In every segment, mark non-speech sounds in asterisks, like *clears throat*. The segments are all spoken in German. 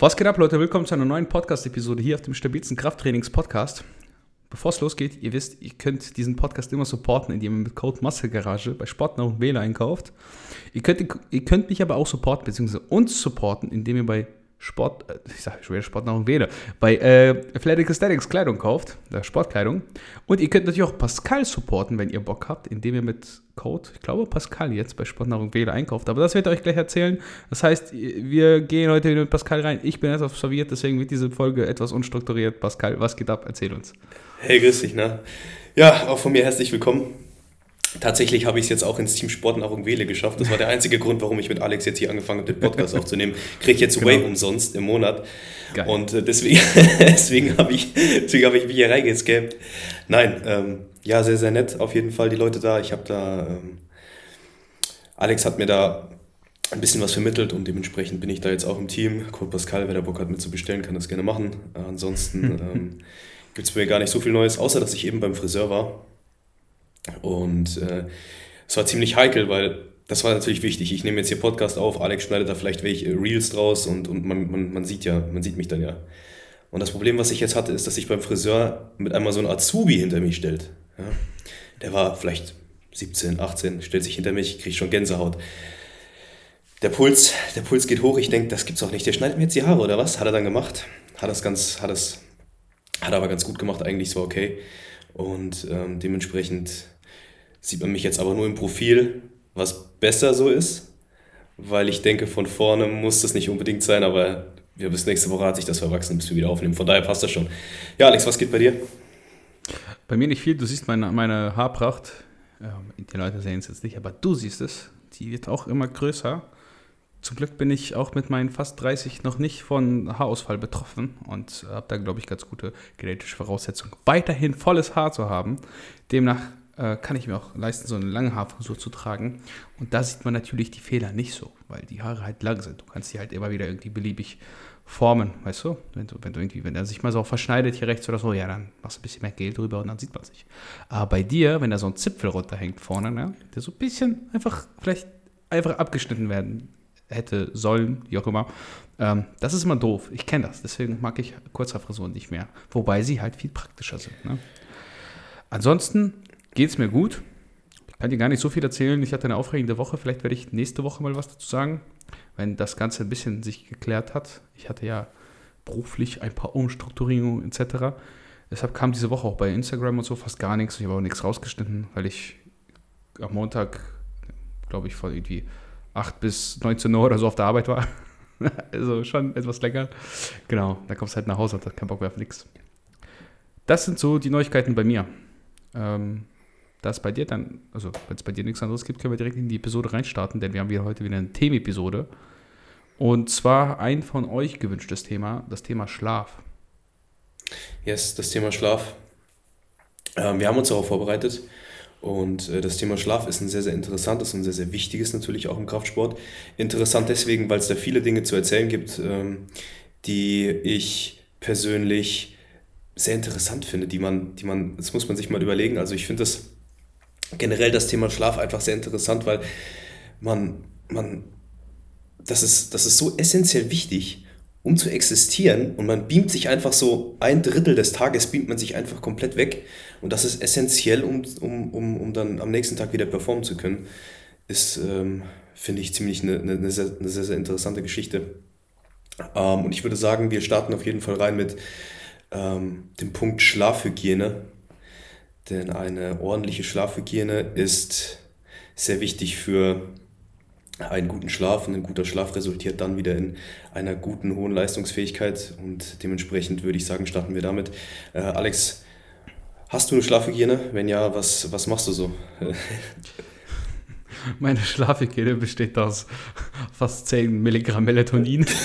Was geht ab, Leute? Willkommen zu einer neuen Podcast-Episode hier auf dem stabilsten Krafttrainings-Podcast. Bevor es losgeht, ihr wisst, ihr könnt diesen Podcast immer supporten, indem ihr mit Code Muskelgarage bei Sportner und Wähler einkauft. Ihr könnt, ihr könnt mich aber auch supporten, beziehungsweise uns supporten, indem ihr bei Sport, äh, ich sage schon Sportnahrung wähle, bei äh, Athletic Aesthetics Kleidung kauft, der Sportkleidung. Und ihr könnt natürlich auch Pascal supporten, wenn ihr Bock habt, indem ihr mit Code, ich glaube Pascal jetzt bei Sportnahrung wähle einkauft. Aber das wird er euch gleich erzählen. Das heißt, wir gehen heute wieder mit Pascal rein. Ich bin etwas verwirrt, deswegen wird diese Folge etwas unstrukturiert. Pascal, was geht ab? Erzähl uns. Hey, grüß dich, ne? Ja, auch von mir herzlich willkommen. Tatsächlich habe ich es jetzt auch ins Team Sportnahrung Wähle geschafft. Das war der einzige Grund, warum ich mit Alex jetzt hier angefangen habe, den Podcast *laughs* aufzunehmen. Kriege ich jetzt genau. Way umsonst im Monat. Geil. Und äh, deswegen, *laughs* deswegen habe ich, deswegen hab ich mich hier reingescaped. Nein, ähm, ja, sehr, sehr nett. Auf jeden Fall die Leute da. Ich habe da, ähm, Alex hat mir da ein bisschen was vermittelt und dementsprechend bin ich da jetzt auch im Team. Code Pascal, wer da Bock hat, mit zu bestellen, kann das gerne machen. Äh, ansonsten *laughs* ähm, gibt es bei mir gar nicht so viel Neues, außer dass ich eben beim Friseur war und äh, es war ziemlich heikel, weil das war natürlich wichtig. Ich nehme jetzt hier Podcast auf, Alex schneidet da vielleicht welche Reels draus und, und man, man, man sieht ja, man sieht mich dann ja. Und das Problem, was ich jetzt hatte, ist, dass sich beim Friseur mit einmal so ein Azubi hinter mich stellt. Ja? Der war vielleicht 17, 18, stellt sich hinter mich, kriegt schon Gänsehaut. Der Puls, der Puls geht hoch, ich denke, das gibt's auch nicht. Der schneidet mir jetzt die Haare oder was? Hat er dann gemacht. Hat das ganz, hat das, hat aber ganz gut gemacht, eigentlich, war okay. Und ähm, dementsprechend sieht man mich jetzt aber nur im Profil, was besser so ist, weil ich denke, von vorne muss das nicht unbedingt sein, aber ja, bis nächste Woche hat sich das verwachsen, bis wir wieder aufnehmen. Von daher passt das schon. Ja, Alex, was geht bei dir? Bei mir nicht viel. Du siehst meine, meine Haarpracht. die Leute sehen es jetzt nicht, aber du siehst es. Die wird auch immer größer. Zum Glück bin ich auch mit meinen fast 30 noch nicht von Haarausfall betroffen und habe da, glaube ich, ganz gute genetische Voraussetzungen, weiterhin volles Haar zu haben. Demnach äh, kann ich mir auch leisten, so eine lange Haarfrisur zu tragen. Und da sieht man natürlich die Fehler nicht so, weil die Haare halt lang sind. Du kannst die halt immer wieder irgendwie beliebig formen, weißt du? Wenn du, wenn du irgendwie, wenn er sich mal so verschneidet hier rechts oder so, ja, dann machst du ein bisschen mehr Gel drüber und dann sieht man sich. Aber bei dir, wenn da so ein Zipfel runterhängt vorne, ne, der so ein bisschen einfach, vielleicht einfach abgeschnitten werden hätte sollen, wie auch immer, ähm, das ist immer doof. Ich kenne das, deswegen mag ich Kurzhaarfrisuren nicht mehr. Wobei sie halt viel praktischer sind. Ne? Ansonsten geht es mir gut. Ich kann dir gar nicht so viel erzählen. Ich hatte eine aufregende Woche. Vielleicht werde ich nächste Woche mal was dazu sagen, wenn das Ganze ein bisschen sich geklärt hat. Ich hatte ja beruflich ein paar Umstrukturierungen etc. Deshalb kam diese Woche auch bei Instagram und so fast gar nichts. Ich habe auch nichts rausgeschnitten, weil ich am Montag, glaube ich, von irgendwie 8 bis 19 Uhr oder so auf der Arbeit war. *laughs* also schon etwas länger. Genau, da kommst du halt nach Hause und hast keinen Bock mehr auf nichts. Das sind so die Neuigkeiten bei mir. Ähm, das bei dir dann, also wenn es bei dir nichts anderes gibt, können wir direkt in die Episode reinstarten, denn wir haben hier heute wieder eine Themenepisode. Und zwar ein von euch gewünschtes Thema, das Thema Schlaf. Yes, das Thema Schlaf. Ähm, wir haben uns darauf vorbereitet und äh, das Thema Schlaf ist ein sehr, sehr interessantes und sehr, sehr wichtiges natürlich auch im Kraftsport. Interessant deswegen, weil es da viele Dinge zu erzählen gibt, ähm, die ich persönlich sehr interessant finde, die man, die man, das muss man sich mal überlegen. Also ich finde das generell das Thema Schlaf einfach sehr interessant, weil man, man, das ist, das ist so essentiell wichtig, um zu existieren und man beamt sich einfach so ein Drittel des Tages beamt man sich einfach komplett weg und das ist essentiell, um, um, um, um dann am nächsten Tag wieder performen zu können, ist, ähm, finde ich, ziemlich eine, eine, eine, sehr, eine sehr, sehr interessante Geschichte. Ähm, und ich würde sagen, wir starten auf jeden Fall rein mit ähm, dem Punkt Schlafhygiene denn eine ordentliche Schlafhygiene ist sehr wichtig für einen guten Schlaf und ein guter Schlaf resultiert dann wieder in einer guten, hohen Leistungsfähigkeit und dementsprechend würde ich sagen, starten wir damit. Äh, Alex, hast du eine Schlafhygiene? Wenn ja, was, was machst du so? *laughs* Meine Schlafhygiene besteht aus fast 10 Milligramm Melatonin. *laughs*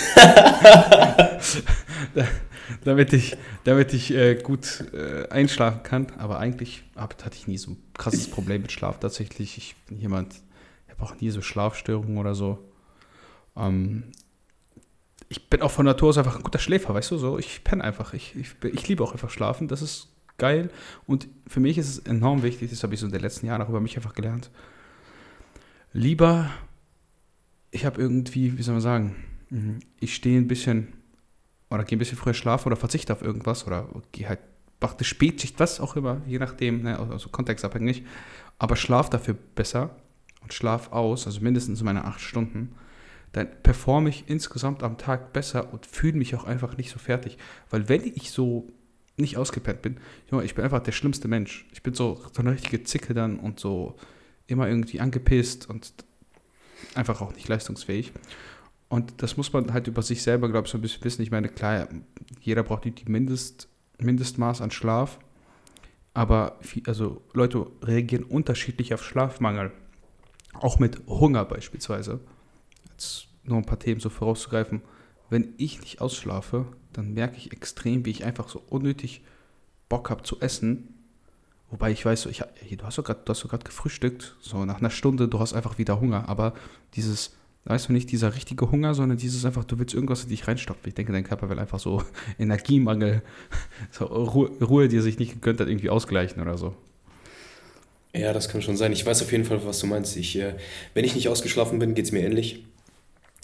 *laughs* damit ich, damit ich äh, gut äh, einschlafen kann. Aber eigentlich hab, hatte ich nie so ein krasses Problem mit Schlaf. Tatsächlich, ich bin jemand, ich habe auch nie so Schlafstörungen oder so. Ähm, ich bin auch von Natur aus einfach ein guter Schläfer, weißt du, so. Ich penne einfach. Ich, ich, ich liebe auch einfach Schlafen. Das ist geil. Und für mich ist es enorm wichtig, das habe ich so in den letzten Jahren auch über mich einfach gelernt. Lieber, ich habe irgendwie, wie soll man sagen, ich stehe ein bisschen oder gehe ein bisschen früher schlafen oder verzichte auf irgendwas oder gehe halt, mache eine Spätschicht, was auch immer, je nachdem, ne, also kontextabhängig, aber schlaf dafür besser und schlaf aus, also mindestens meine acht Stunden, dann performe ich insgesamt am Tag besser und fühle mich auch einfach nicht so fertig. Weil wenn ich so nicht ausgepennt bin, ich bin einfach der schlimmste Mensch. Ich bin so, so eine richtige Zicke dann und so immer irgendwie angepisst und einfach auch nicht leistungsfähig. Und das muss man halt über sich selber, glaube ich, so ein bisschen wissen. Ich meine, klar, jeder braucht die Mindest, Mindestmaß an Schlaf. Aber viel, also Leute reagieren unterschiedlich auf Schlafmangel. Auch mit Hunger beispielsweise. Jetzt nur ein paar Themen so vorauszugreifen. Wenn ich nicht ausschlafe, dann merke ich extrem, wie ich einfach so unnötig Bock habe zu essen. Wobei ich weiß, ich, du hast doch gerade gefrühstückt. So nach einer Stunde, du hast einfach wieder Hunger. Aber dieses, weißt du, nicht dieser richtige Hunger, sondern dieses einfach, du willst irgendwas in dich reinstopfen. Ich denke, dein Körper will einfach so *laughs* Energiemangel, *laughs* so Ruhe, Ruhe, die er sich nicht gegönnt hat, irgendwie ausgleichen oder so. Ja, das kann schon sein. Ich weiß auf jeden Fall, was du meinst. Ich, äh, wenn ich nicht ausgeschlafen bin, geht es mir ähnlich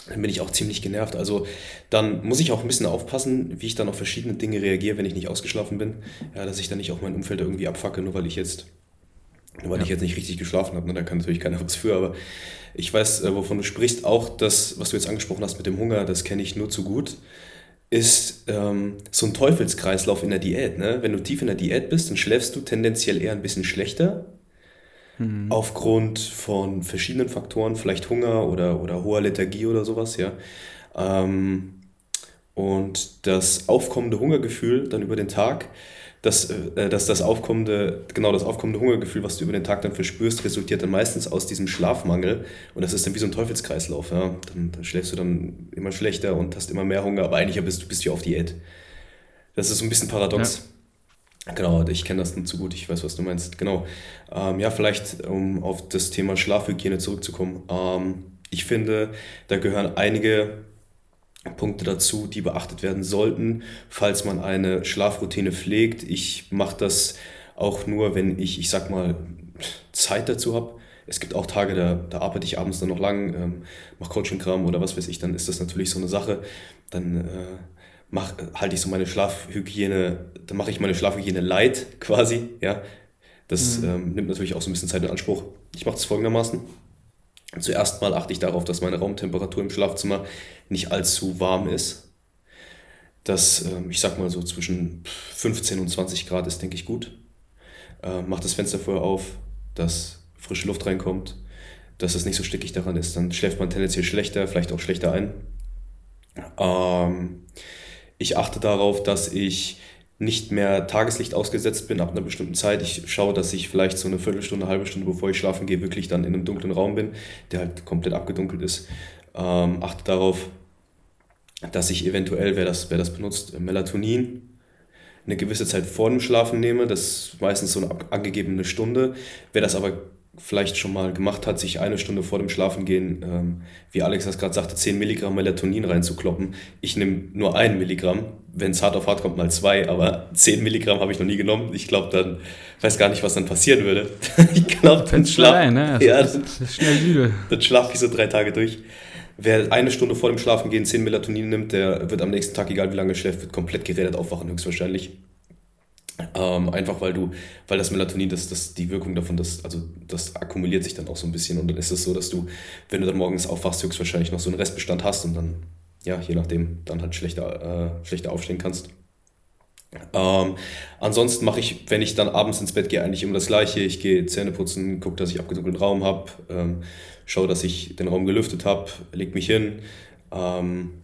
dann bin ich auch ziemlich genervt. Also dann muss ich auch ein bisschen aufpassen, wie ich dann auf verschiedene Dinge reagiere, wenn ich nicht ausgeschlafen bin. Ja, dass ich dann nicht auch mein Umfeld irgendwie abfacke, nur weil ich jetzt, nur weil ja. ich jetzt nicht richtig geschlafen habe. Ne? Da kann natürlich keiner *laughs* was für, aber ich weiß, äh, wovon du sprichst. Auch das, was du jetzt angesprochen hast mit dem Hunger, das kenne ich nur zu gut ist ähm, so ein Teufelskreislauf in der Diät. Ne? Wenn du tief in der Diät bist, dann schläfst du tendenziell eher ein bisschen schlechter, Mhm. Aufgrund von verschiedenen Faktoren, vielleicht Hunger oder, oder hoher Lethargie oder sowas, ja. Ähm, und das aufkommende Hungergefühl dann über den Tag, dass, äh, dass das aufkommende, genau das aufkommende Hungergefühl, was du über den Tag dann verspürst, resultiert dann meistens aus diesem Schlafmangel. Und das ist dann wie so ein Teufelskreislauf. Ja? Dann, dann schläfst du dann immer schlechter und hast immer mehr Hunger, aber eigentlich bist du bist ja auf Diät. Das ist so ein bisschen paradox. Ja. Genau, ich kenne das nicht so gut, ich weiß, was du meinst. Genau. Ähm, ja, vielleicht, um auf das Thema Schlafhygiene zurückzukommen. Ähm, ich finde, da gehören einige Punkte dazu, die beachtet werden sollten, falls man eine Schlafroutine pflegt. Ich mache das auch nur, wenn ich, ich sag mal, Zeit dazu habe. Es gibt auch Tage, da, da arbeite ich abends dann noch lang, ähm, mache Coaching-Kram oder was weiß ich, dann ist das natürlich so eine Sache. Dann äh, mach, halte ich so meine Schlafhygiene, dann mache ich meine Schlafhygiene light quasi, ja. Das mhm. ähm, nimmt natürlich auch so ein bisschen Zeit in Anspruch. Ich mache es folgendermaßen. Zuerst mal achte ich darauf, dass meine Raumtemperatur im Schlafzimmer nicht allzu warm ist. Das, ähm, ich sag mal so zwischen 15 und 20 Grad ist, denke ich, gut. Äh, mach das Fenster vorher auf, dass frische Luft reinkommt, dass es nicht so stickig daran ist. Dann schläft man tendenziell schlechter, vielleicht auch schlechter ein. Ähm, ich achte darauf, dass ich nicht mehr Tageslicht ausgesetzt bin ab einer bestimmten Zeit. Ich schaue, dass ich vielleicht so eine Viertelstunde, halbe Stunde, bevor ich schlafen gehe, wirklich dann in einem dunklen Raum bin, der halt komplett abgedunkelt ist. Ähm, achte darauf, dass ich eventuell, wer das, wer das benutzt, Melatonin eine gewisse Zeit vor dem Schlafen nehme. Das ist meistens so eine angegebene Stunde. Wer das aber vielleicht schon mal gemacht hat, sich eine Stunde vor dem Schlafengehen, ähm, wie Alex das gerade sagte, 10 Milligramm Melatonin reinzukloppen. Ich nehme nur ein Milligramm, wenn es hart auf hart kommt, mal zwei, aber 10 Milligramm habe ich noch nie genommen. Ich glaube, dann weiß gar nicht, was dann passieren würde. *laughs* ich glaube, dann schlafe ne? also ja, dann, schnell müde. Dann schlafe ich so drei Tage durch. Wer eine Stunde vor dem Schlafengehen 10 Melatonin nimmt, der wird am nächsten Tag, egal wie lange er schläft, wird komplett geredet aufwachen, höchstwahrscheinlich. Ähm, einfach weil du, weil das Melatonin, das, das, die Wirkung davon, das, also das akkumuliert sich dann auch so ein bisschen und dann ist es so, dass du, wenn du dann morgens aufwachst, höchstwahrscheinlich noch so einen Restbestand hast und dann, ja, je nachdem, dann halt schlechter, äh, schlechter aufstehen kannst. Ähm, ansonsten mache ich, wenn ich dann abends ins Bett gehe, eigentlich immer das Gleiche. Ich gehe Zähne putzen, gucke, dass ich abgedunkelten Raum habe, ähm, schaue, dass ich den Raum gelüftet habe, leg mich hin, ähm,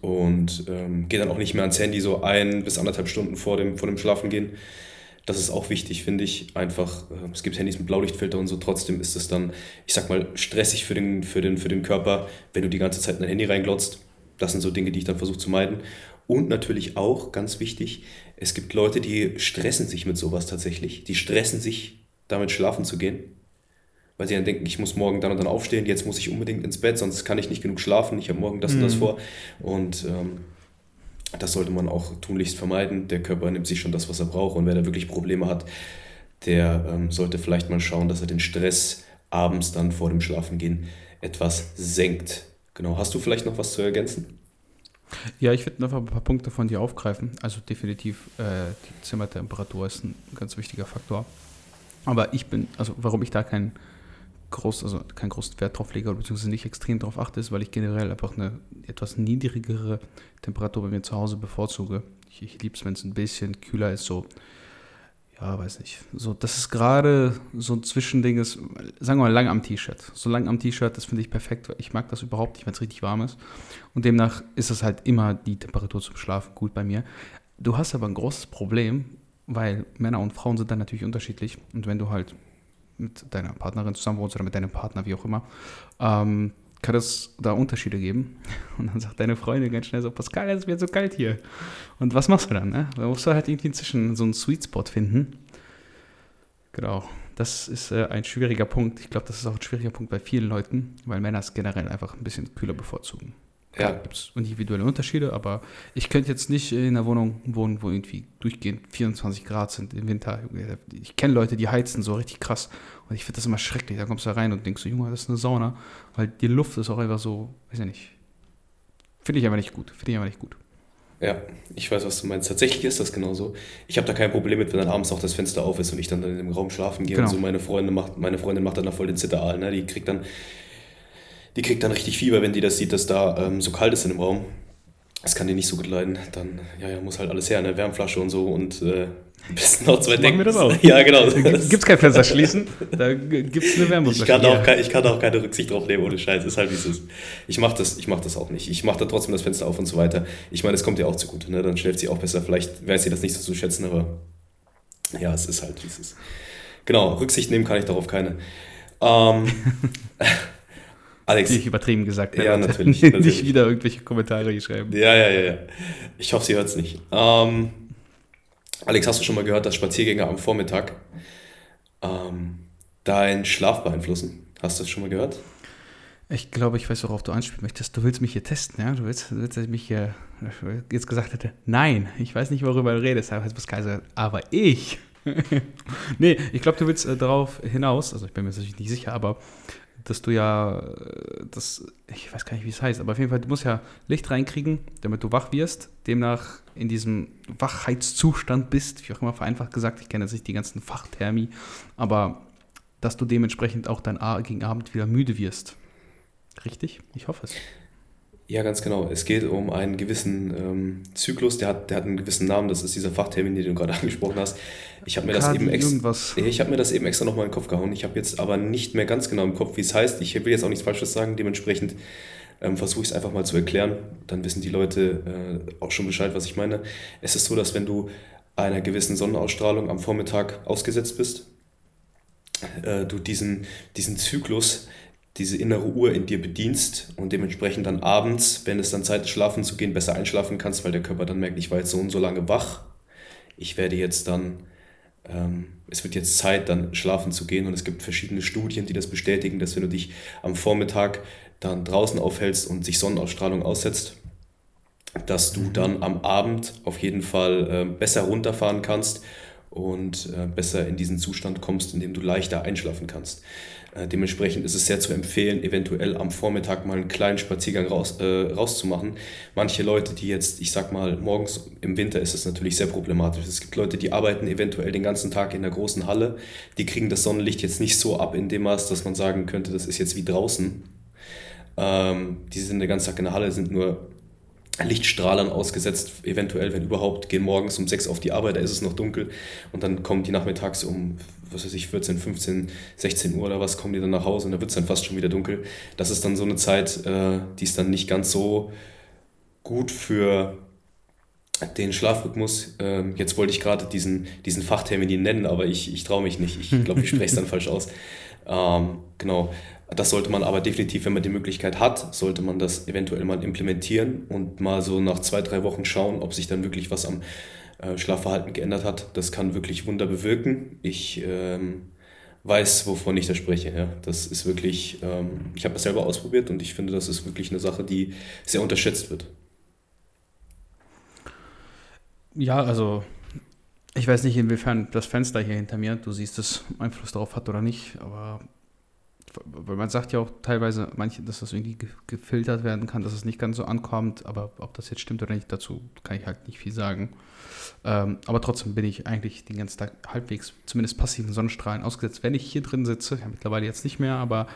und ähm, gehe dann auch nicht mehr ans Handy so ein bis anderthalb Stunden vor dem, vor dem Schlafengehen. Das ist auch wichtig, finde ich. Einfach, äh, es gibt Handys mit Blaulichtfilter und so, trotzdem ist es dann, ich sag mal, stressig für den, für den, für den Körper, wenn du die ganze Zeit in dein Handy reinglotzt. Das sind so Dinge, die ich dann versuche zu meiden. Und natürlich auch, ganz wichtig, es gibt Leute, die stressen sich mit sowas tatsächlich. Die stressen sich, damit schlafen zu gehen weil sie dann denken, ich muss morgen dann und dann aufstehen, jetzt muss ich unbedingt ins Bett, sonst kann ich nicht genug schlafen, ich habe morgen das mhm. und das mhm. vor. Und ähm, das sollte man auch tunlichst vermeiden. Der Körper nimmt sich schon das, was er braucht. Und wer da wirklich Probleme hat, der ähm, sollte vielleicht mal schauen, dass er den Stress abends dann vor dem Schlafengehen etwas senkt. Genau. Hast du vielleicht noch was zu ergänzen? Ja, ich würde einfach ein paar Punkte von dir aufgreifen. Also definitiv, äh, die Zimmertemperatur ist ein ganz wichtiger Faktor. Aber ich bin, also warum ich da keinen groß, also keinen großen Wert drauf lege, beziehungsweise nicht extrem darauf achte, ist, weil ich generell einfach eine etwas niedrigere Temperatur bei mir zu Hause bevorzuge. Ich, ich liebe es, wenn es ein bisschen kühler ist, so ja, weiß nicht. So, das ist gerade so ein Zwischending ist, sagen wir mal, lang am T-Shirt. So lang am T-Shirt, das finde ich perfekt. Ich mag das überhaupt nicht, wenn es richtig warm ist. Und demnach ist es halt immer die Temperatur zum Schlafen gut bei mir. Du hast aber ein großes Problem, weil Männer und Frauen sind dann natürlich unterschiedlich. Und wenn du halt mit deiner Partnerin zusammen wohnst oder mit deinem Partner, wie auch immer, ähm, kann es da Unterschiede geben. *laughs* Und dann sagt deine Freundin ganz schnell so, Pascal, es wird so kalt hier. Und was machst du dann? Ne? Da musst du halt irgendwie inzwischen so einen Sweet Spot finden. Genau, das ist äh, ein schwieriger Punkt. Ich glaube, das ist auch ein schwieriger Punkt bei vielen Leuten, weil Männer es generell einfach ein bisschen kühler bevorzugen. Ja. gibt es individuelle Unterschiede, aber ich könnte jetzt nicht in einer Wohnung wohnen, wo irgendwie durchgehend 24 Grad sind im Winter. Ich kenne Leute, die heizen so richtig krass und ich finde das immer schrecklich. Da kommst du da rein und denkst so, Junge, das ist eine Sauna, weil die Luft ist auch einfach so, weiß ich nicht. Finde ich aber nicht gut. Finde ich aber nicht gut. Ja, ich weiß, was du meinst. Tatsächlich ist das genauso. Ich habe da kein Problem mit, wenn dann abends auch das Fenster auf ist und ich dann in dem Raum schlafen gehe genau. und so meine Freundin macht, meine Freundin macht dann da voll den Zitteraal, ne? Die kriegt dann die kriegt dann richtig Fieber, wenn die das sieht, dass da ähm, so kalt ist in dem Raum. Das kann die nicht so gut leiden. Dann, ja, ja, muss halt alles her, eine Wärmflasche und so und äh, bis noch zwei Decken. Machen wir das auch. *laughs* Ja, genau. Gibt es kein Fenster schließen, da gibt es eine Wärmflasche. Ich kann, auch, ich kann auch keine Rücksicht drauf nehmen, ohne Scheiß. Ist halt wie es ist. Ich mache das, mach das auch nicht. Ich mache da trotzdem das Fenster auf und so weiter. Ich meine, es kommt ihr auch zugute, ne? Dann schläft sie auch besser. Vielleicht weiß sie das nicht so zu schätzen, aber ja, es ist halt, wie es ist. Genau, Rücksicht nehmen kann ich darauf keine. Ähm, *laughs* *laughs* Alex. Die ich übertrieben gesagt habe. Ja, natürlich, *laughs* natürlich. Nicht wieder irgendwelche Kommentare geschrieben. Ja, ja, ja, ja. Ich hoffe, sie hört es nicht. Ähm, Alex, hast du schon mal gehört, dass Spaziergänge am Vormittag ähm, deinen Schlaf beeinflussen? Hast du das schon mal gehört? Ich glaube, ich weiß, worauf du anspielen möchtest. Du willst mich hier testen, ja? Du willst, du willst dass ich mich hier jetzt gesagt hätte, nein, ich weiß nicht, worüber du redest, aber ich. *laughs* nee, ich glaube, du willst äh, darauf hinaus, also ich bin mir natürlich nicht sicher, aber dass du ja, äh, das, ich weiß gar nicht, wie es heißt, aber auf jeden Fall, du musst ja Licht reinkriegen, damit du wach wirst, demnach in diesem Wachheitszustand bist, wie auch immer vereinfacht gesagt, ich kenne jetzt nicht die ganzen Fachthermi, aber dass du dementsprechend auch dann gegen Abend wieder müde wirst. Richtig? Ich hoffe es. Ja, ganz genau. Es geht um einen gewissen ähm, Zyklus, der hat, der hat einen gewissen Namen, das ist dieser Fachtermin, den du gerade *laughs* angesprochen hast. Ich habe mir, das eben hab mir das eben extra nochmal in den Kopf gehauen. Ich habe jetzt aber nicht mehr ganz genau im Kopf, wie es heißt. Ich will jetzt auch nichts Falsches sagen, dementsprechend ähm, versuche ich es einfach mal zu erklären. Dann wissen die Leute äh, auch schon Bescheid, was ich meine. Es ist so, dass wenn du einer gewissen Sonnenausstrahlung am Vormittag ausgesetzt bist, äh, du diesen, diesen Zyklus diese innere Uhr in dir bedienst und dementsprechend dann abends, wenn es dann Zeit ist, schlafen zu gehen, besser einschlafen kannst, weil der Körper dann merkt, ich war jetzt so und so lange wach, ich werde jetzt dann, ähm, es wird jetzt Zeit, dann schlafen zu gehen und es gibt verschiedene Studien, die das bestätigen, dass wenn du dich am Vormittag dann draußen aufhältst und sich Sonnenausstrahlung aussetzt, dass du mhm. dann am Abend auf jeden Fall äh, besser runterfahren kannst und äh, besser in diesen Zustand kommst, in dem du leichter einschlafen kannst. Äh, dementsprechend ist es sehr zu empfehlen, eventuell am Vormittag mal einen kleinen Spaziergang raus, äh, rauszumachen. Manche Leute, die jetzt, ich sag mal, morgens im Winter ist es natürlich sehr problematisch. Es gibt Leute, die arbeiten eventuell den ganzen Tag in der großen Halle, die kriegen das Sonnenlicht jetzt nicht so ab in dem Maß, dass man sagen könnte, das ist jetzt wie draußen. Ähm, die sind den ganzen Tag in der Halle, sind nur Lichtstrahlern ausgesetzt, eventuell, wenn überhaupt, gehen morgens um 6 auf die Arbeit, da ist es noch dunkel und dann kommen die nachmittags um, was weiß ich, 14, 15, 16 Uhr oder was, kommen die dann nach Hause und da wird es dann fast schon wieder dunkel. Das ist dann so eine Zeit, äh, die ist dann nicht ganz so gut für den Schlafrhythmus. Ähm, jetzt wollte ich gerade diesen, diesen Fachtermin nennen, aber ich, ich traue mich nicht. Ich *laughs* glaube, ich spreche es dann falsch aus. Ähm, genau. Das sollte man aber definitiv, wenn man die Möglichkeit hat, sollte man das eventuell mal implementieren und mal so nach zwei, drei Wochen schauen, ob sich dann wirklich was am äh, Schlafverhalten geändert hat. Das kann wirklich Wunder bewirken. Ich ähm, weiß, wovon ich da spreche. Ja. Das ist wirklich, ähm, ich habe das selber ausprobiert und ich finde, das ist wirklich eine Sache, die sehr unterschätzt wird. Ja, also ich weiß nicht, inwiefern das Fenster hier hinter mir, du siehst es, Einfluss darauf hat oder nicht, aber weil man sagt ja auch teilweise, manche, dass das irgendwie gefiltert werden kann, dass es nicht ganz so ankommt, aber ob das jetzt stimmt oder nicht, dazu kann ich halt nicht viel sagen. Ähm, aber trotzdem bin ich eigentlich den ganzen Tag halbwegs, zumindest passiven Sonnenstrahlen ausgesetzt, wenn ich hier drin sitze. Ja, mittlerweile jetzt nicht mehr, aber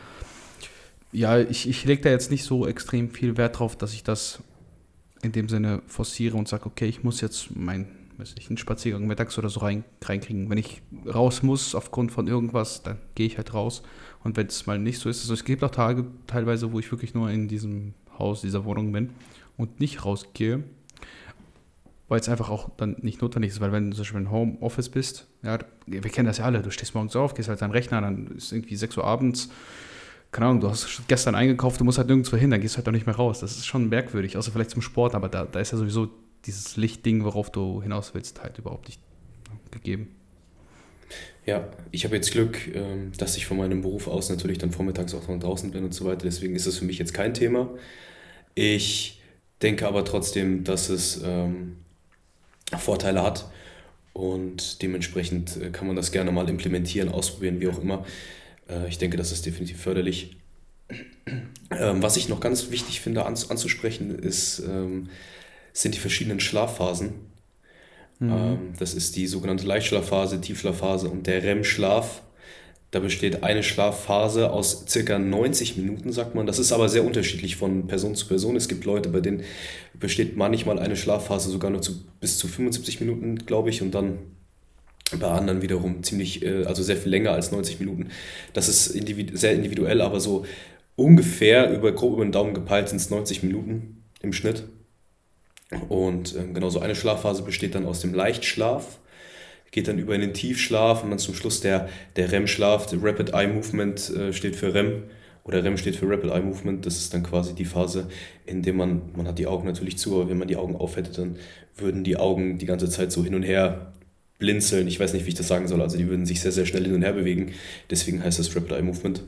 ja, ich, ich lege da jetzt nicht so extrem viel Wert drauf, dass ich das in dem Sinne forciere und sage, okay, ich muss jetzt meinen einen Spaziergang mittags oder so rein, reinkriegen. Wenn ich raus muss aufgrund von irgendwas, dann gehe ich halt raus. Und wenn es mal nicht so ist, also es gibt auch Tage teilweise, wo ich wirklich nur in diesem Haus, dieser Wohnung bin und nicht rausgehe, weil es einfach auch dann nicht notwendig ist, weil wenn du zum Beispiel im Homeoffice bist, ja, wir kennen das ja alle, du stehst morgens auf, gehst halt deinen Rechner, dann ist irgendwie 6 Uhr abends, keine Ahnung, du hast gestern eingekauft, du musst halt nirgendwo hin, dann gehst du halt auch nicht mehr raus. Das ist schon merkwürdig, außer vielleicht zum Sport, aber da, da ist ja sowieso dieses Lichtding, worauf du hinaus willst, halt überhaupt nicht gegeben. Ja, ich habe jetzt Glück, ähm, dass ich von meinem Beruf aus natürlich dann vormittags auch noch draußen bin und so weiter. Deswegen ist das für mich jetzt kein Thema. Ich denke aber trotzdem, dass es ähm, Vorteile hat und dementsprechend äh, kann man das gerne mal implementieren, ausprobieren, wie auch immer. Äh, ich denke, das ist definitiv förderlich. *clears throat* Ähm, was ich noch ganz wichtig finde anzusprechen, ist, sind die verschiedenen Schlafphasen. Mhm. Ähm, das ist die sogenannte Leichtschlafphase, Tiefschlafphase und der REM-Schlaf. Da besteht eine Schlafphase aus circa 90 Minuten, sagt man. Das ist aber sehr unterschiedlich von Person zu Person. Es gibt Leute, bei denen besteht manchmal eine Schlafphase sogar nur zu, bis zu 75 Minuten, glaube ich, und dann bei anderen wiederum ziemlich, äh, also sehr viel länger als 90 Minuten. Das ist individu sehr individuell, aber so ungefähr über grob über den Daumen gepeilt sind es 90 Minuten im Schnitt. Und ähm, genau so eine Schlafphase besteht dann aus dem Leichtschlaf, geht dann über in den Tiefschlaf und dann zum Schluss der, der REM-Schlaf, der Rapid Eye Movement äh, steht für REM oder REM steht für Rapid Eye Movement. Das ist dann quasi die Phase, in der man, man hat die Augen natürlich zu, aber wenn man die Augen aufhätte, dann würden die Augen die ganze Zeit so hin und her blinzeln. Ich weiß nicht, wie ich das sagen soll. Also die würden sich sehr, sehr schnell hin und her bewegen. Deswegen heißt das Rapid Eye Movement.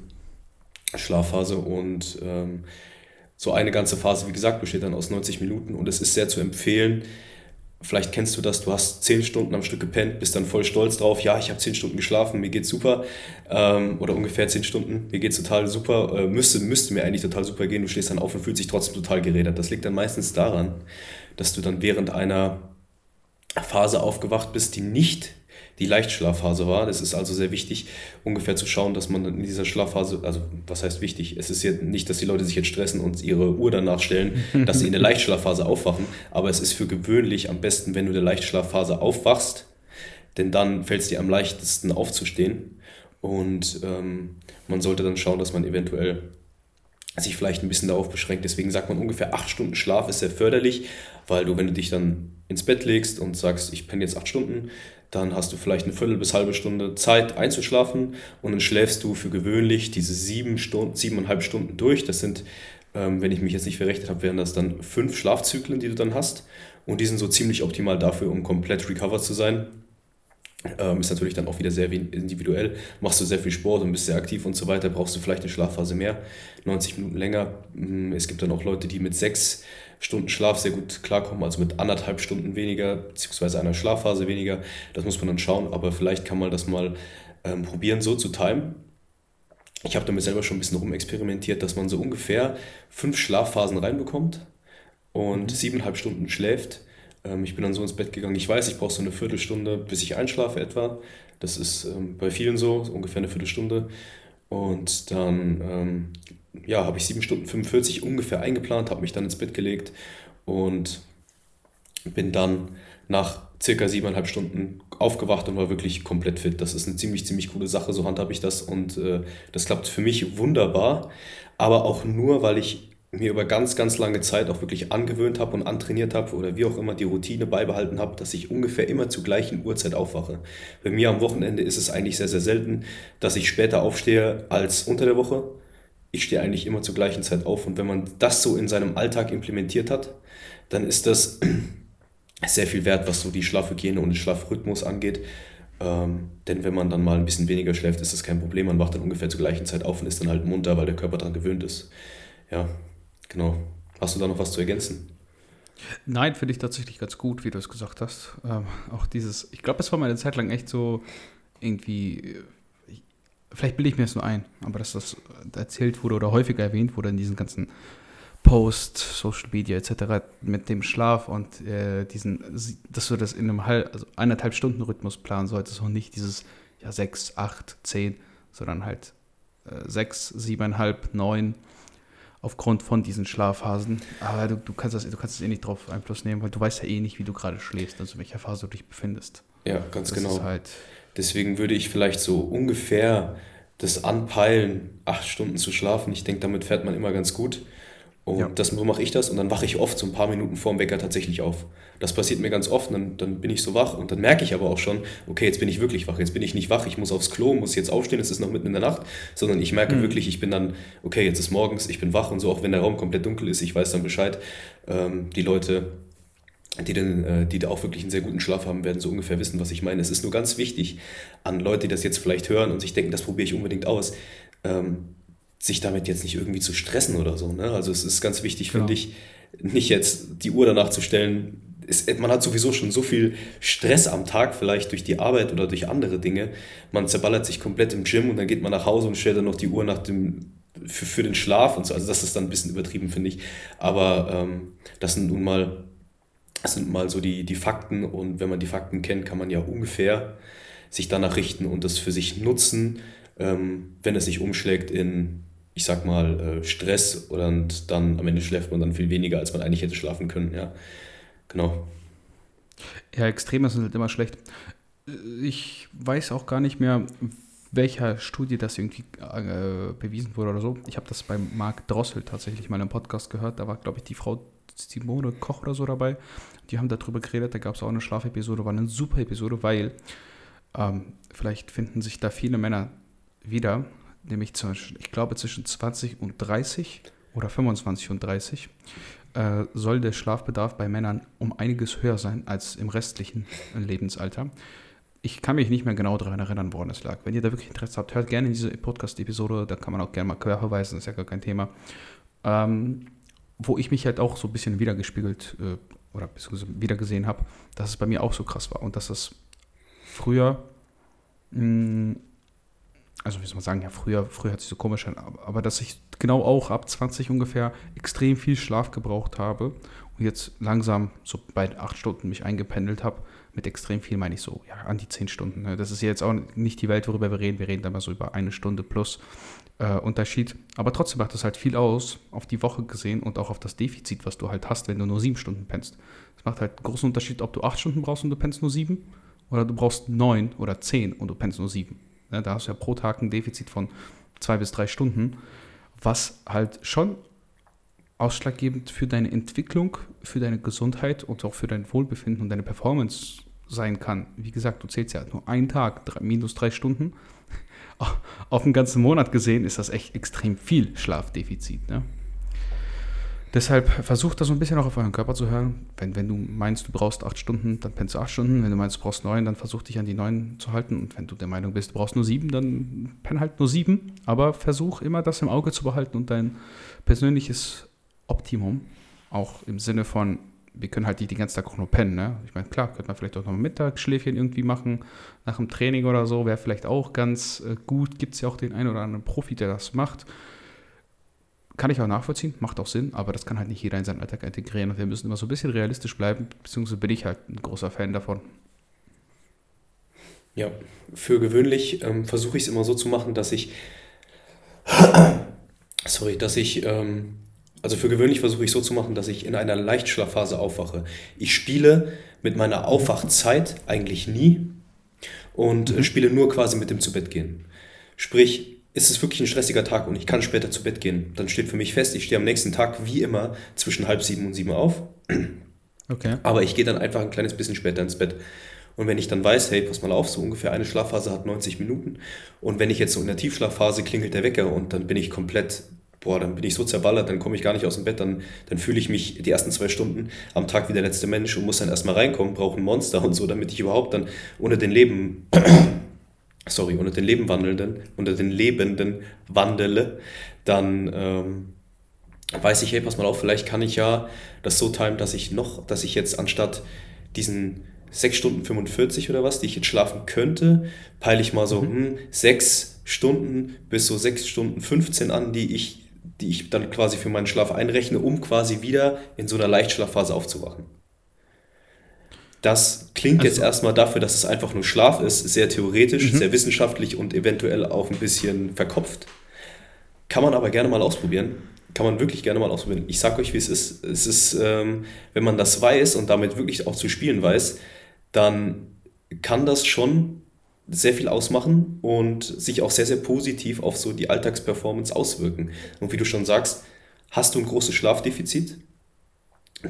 Schlafphase und ähm, so eine ganze Phase, wie gesagt, besteht dann aus 90 Minuten und es ist sehr zu empfehlen. Vielleicht kennst du das, du hast 10 Stunden am Stück gepennt, bist dann voll stolz drauf, ja, ich habe 10 Stunden geschlafen, mir geht's super. Ähm, oder ungefähr 10 Stunden, mir geht's total super, äh, müsste, müsste mir eigentlich total super gehen, du stehst dann auf und fühlst dich trotzdem total gerädert. Das liegt dann meistens daran, dass du dann während einer Phase aufgewacht bist, die nicht die Leichtschlafphase war. Das ist also sehr wichtig, ungefähr zu schauen, dass man in dieser Schlafphase, also was heißt wichtig? Es ist jetzt nicht, dass die Leute sich jetzt stressen und ihre Uhr danach stellen, *laughs* dass sie in der Leichtschlafphase aufwachen, aber es ist für gewöhnlich am besten, wenn du in der Leichtschlafphase aufwachst, denn dann fällt es dir am leichtesten aufzustehen und ähm, man sollte dann schauen, dass man eventuell sich vielleicht ein bisschen darauf beschränkt. Deswegen sagt man ungefähr acht Stunden Schlaf ist sehr förderlich, weil du, wenn du dich dann ins Bett legst und sagst, ich penne jetzt acht Stunden, dann hast du vielleicht eine Viertel bis halbe Stunde Zeit einzuschlafen und dann schläfst du für gewöhnlich diese sieben Stunden, siebeneinhalb Stunden durch. Das sind, ähm, wenn ich mich jetzt nicht verrechnet habe, wären das dann fünf Schlafzyklen, die du dann hast. Und die sind so ziemlich optimal dafür, um komplett recovered zu sein. Ähm, ist natürlich dann auch wieder sehr individuell. Machst du sehr viel Sport und bist sehr aktiv und so weiter, brauchst du vielleicht eine Schlafphase mehr, 90 Minuten länger. Mm, es gibt dann auch Leute, die mit sechs Stunden Schlaf sehr gut klarkommen, also mit anderthalb Stunden weniger, beziehungsweise einer Schlafphase weniger. Das muss man dann schauen, aber vielleicht kann man das mal ähm, probieren, so zu timen. Ich habe damit selber schon ein bisschen rumexperimentiert, dass man so ungefähr fünf Schlafphasen reinbekommt und mhm. siebeneinhalb Stunden schläft. Ähm, ich bin dann so ins Bett gegangen. Ich weiß, ich brauche so eine Viertelstunde, bis ich einschlafe etwa. Das ist ähm, bei vielen so, so ungefähr eine Viertelstunde. Und dann ähm, ja, habe ich 7 Stunden 45 ungefähr eingeplant, habe mich dann ins Bett gelegt und bin dann nach circa siebeneinhalb Stunden aufgewacht und war wirklich komplett fit. Das ist eine ziemlich, ziemlich coole Sache, so handhabe ich das und äh, das klappt für mich wunderbar, aber auch nur, weil ich mir über ganz, ganz lange Zeit auch wirklich angewöhnt habe und antrainiert habe oder wie auch immer die Routine beibehalten habe, dass ich ungefähr immer zur gleichen Uhrzeit aufwache. Bei mir am Wochenende ist es eigentlich sehr, sehr selten, dass ich später aufstehe als unter der Woche ich stehe eigentlich immer zur gleichen Zeit auf. Und wenn man das so in seinem Alltag implementiert hat, dann ist das *clears throat* sehr viel wert, was so die Schlafhygiene und den Schlafrhythmus angeht. Ähm, denn wenn man dann mal ein bisschen weniger schläft, ist das kein Problem. Man wacht dann ungefähr zur gleichen Zeit auf und ist dann halt munter, weil der Körper daran gewöhnt ist. Ja, genau. Hast du da noch was zu ergänzen? Nein, finde ich tatsächlich ganz gut, wie du es gesagt hast. Ähm, auch dieses, ich glaube, es war mal eine Zeit lang echt so irgendwie vielleicht bilde ich mir das nur ein, aber dass das erzählt wurde oder häufiger erwähnt wurde in diesen ganzen Post, Social Media etc. mit dem Schlaf und äh, diesen, dass du das in einem halb, also eineinhalb Stunden Rhythmus planen solltest und nicht dieses ja sechs, acht, zehn, sondern halt äh, sechs, siebeneinhalb, neun aufgrund von diesen Schlafphasen. Aber du, du kannst das, du kannst es eh nicht drauf Einfluss nehmen, weil du weißt ja eh nicht, wie du gerade schläfst, also in welcher Phase du dich befindest. Ja, ganz das genau. Halt Deswegen würde ich vielleicht so ungefähr das anpeilen, acht Stunden zu schlafen. Ich denke, damit fährt man immer ganz gut. Und ja. das, so mache ich das und dann wache ich oft so ein paar Minuten vor dem Wecker tatsächlich auf. Das passiert mir ganz oft, dann, dann bin ich so wach und dann merke ich aber auch schon, okay, jetzt bin ich wirklich wach, jetzt bin ich nicht wach, ich muss aufs Klo, muss jetzt aufstehen, es ist noch mitten in der Nacht, sondern ich merke mhm. wirklich, ich bin dann, okay, jetzt ist morgens, ich bin wach und so, auch wenn der Raum komplett dunkel ist, ich weiß dann Bescheid. Ähm, die Leute, die, dann, äh, die da auch wirklich einen sehr guten Schlaf haben, werden so ungefähr wissen, was ich meine. Es ist nur ganz wichtig an Leute, die das jetzt vielleicht hören und sich denken, das probiere ich unbedingt aus. Ähm, sich damit jetzt nicht irgendwie zu stressen oder so. Ne? Also es ist ganz wichtig, genau. finde ich, nicht jetzt die Uhr danach zu stellen. Es, man hat sowieso schon so viel Stress am Tag, vielleicht durch die Arbeit oder durch andere Dinge. Man zerballert sich komplett im Gym und dann geht man nach Hause und stellt dann noch die Uhr nach dem, für, für den Schlaf und so. Also das ist dann ein bisschen übertrieben, finde ich. Aber ähm, das sind nun mal, das sind mal so die, die Fakten und wenn man die Fakten kennt, kann man ja ungefähr sich danach richten und das für sich nutzen, ähm, wenn es sich umschlägt in ich sag mal, äh, Stress und dann am Ende schläft man dann viel weniger, als man eigentlich hätte schlafen können, ja. Genau. Ja, Extreme sind halt immer schlecht. Ich weiß auch gar nicht mehr, welcher Studie das irgendwie äh, bewiesen wurde oder so. Ich habe das bei Marc Drossel tatsächlich mal im Podcast gehört. Da war, glaube ich, die Frau Simone Koch oder so dabei. Die haben darüber geredet. Da gab es auch eine Schlafepisode. War eine super Episode, weil ähm, vielleicht finden sich da viele Männer wieder, nämlich zwischen, ich glaube zwischen 20 und 30 oder 25 und 30, äh, soll der Schlafbedarf bei Männern um einiges höher sein als im restlichen Lebensalter. Ich kann mich nicht mehr genau daran erinnern, woran es lag. Wenn ihr da wirklich Interesse habt, hört gerne in diese Podcast-Episode, da kann man auch gerne mal quer verweisen, ist ja gar kein Thema. Ähm, wo ich mich halt auch so ein bisschen wiedergespiegelt äh, oder wiedergesehen habe, dass es bei mir auch so krass war und dass es früher mh, mm, also wie soll man sagen, ja, früher, früher hat sich so komisch an, aber, dass ich genau auch ab 20 ungefähr extrem viel Schlaf gebraucht habe und jetzt langsam so bei acht Stunden mich eingependelt habe. Mit extrem viel meine ich so, ja, an die zehn Stunden. Ne? Das ist jetzt auch nicht die Welt, worüber wir reden. Wir reden da mal so über eine Stunde plus äh, Unterschied. Aber trotzdem macht das halt viel aus, auf die Woche gesehen und auch auf das Defizit, was du halt hast, wenn du nur sieben Stunden pennst. Es macht halt einen großen Unterschied, ob du acht Stunden brauchst und du pennst nur sieben oder du brauchst neun oder zehn und du pennst nur sieben. Ne, da hast du ja pro Tag ein Defizit von zwei bis drei Stunden, was halt schon ausschlaggebend für deine Entwicklung, für deine Gesundheit und auch für dein Wohlbefinden und deine Performance sein kann. Wie gesagt, du zählst ja nur einen Tag, drei, minus drei Stunden. *laughs* Auf den ganzen Monat gesehen ist das echt extrem viel Schlafdefizit. Ne? Deshalb versucht da so ein bisschen auch auf euren Körper zu hören. Wenn, wenn du meinst, du brauchst acht Stunden, dann pennst du acht Stunden. Wenn du meinst, du brauchst neun, dann versuch dich an die neun zu halten. Und wenn du der Meinung bist, du brauchst nur sieben, dann penn halt nur sieben. Aber versuch immer das im Auge zu behalten und dein persönliches Optimum, auch im Sinne von, wir können halt nicht den ganzen Tag auch nur pennen. Ne? Ich meine, klar, könnte man vielleicht auch noch ein Mittagsschläfchen irgendwie machen, nach dem Training oder so, wäre vielleicht auch ganz äh, gut. Gibt es ja auch den einen oder anderen Profi, der das macht. Kann ich auch nachvollziehen, macht auch Sinn, aber das kann halt nicht jeder in seinen Alltag integrieren. Und wir müssen immer so ein bisschen realistisch bleiben, beziehungsweise bin ich halt ein großer Fan davon. Ja, für gewöhnlich ähm, versuche ich es immer so zu machen, dass ich, *clears throat* sorry, dass ich, ähm, also für gewöhnlich versuche ich so zu machen, dass ich in einer Leichtschlafphase aufwache. Ich spiele mit meiner Aufwachzeit eigentlich nie und äh, mhm. spiele nur quasi mit dem Zubettgehen. Sprich, ist es wirklich ein stressiger Tag und ich kann später zu Bett gehen, dann steht für mich fest, ich stehe am nächsten Tag wie immer zwischen halb sieben und sieben auf. Okay. Aber ich gehe dann einfach ein kleines bisschen später ins Bett. Und wenn ich dann weiß, hey, pass mal auf, so ungefähr eine Schlafphase hat 90 Minuten. Und wenn ich jetzt so in der Tiefschlafphase klingelt der Wecker und dann bin ich komplett, boah, dann bin ich so zerballert, dann komme ich gar nicht aus dem Bett, dann, dann fühle ich mich die ersten zwei Stunden am Tag wie der letzte Mensch und muss dann erstmal reinkommen, brauche ein Monster und so, damit ich überhaupt dann ohne den Leben sorry, unter den Lebenwandelnden, unter den Lebenden wandele, dann ähm, weiß ich, hey, pass mal auf, vielleicht kann ich ja das so timen, dass ich noch, dass ich jetzt anstatt diesen 6 Stunden 45 oder was, die ich jetzt schlafen könnte, peile ich mal so mhm. hm, 6 Stunden bis so 6 Stunden 15 an, die ich, die ich dann quasi für meinen Schlaf einrechne, um quasi wieder in so einer Leichtschlafphase aufzuwachen. Das klingt also, jetzt erstmal dafür, dass es einfach nur Schlaf ist, sehr theoretisch, mhm. sehr wissenschaftlich und eventuell auch ein bisschen verkopft. Kann man aber gerne mal ausprobieren. Kann man wirklich gerne mal ausprobieren. Ich sag euch, wie es ist. Es ist, ähm, wenn man das weiß und damit wirklich auch zu spielen weiß, dann kann das schon sehr viel ausmachen und sich auch sehr, sehr positiv auf so die Alltagsperformance auswirken. Und wie du schon sagst, hast du ein großes Schlafdefizit,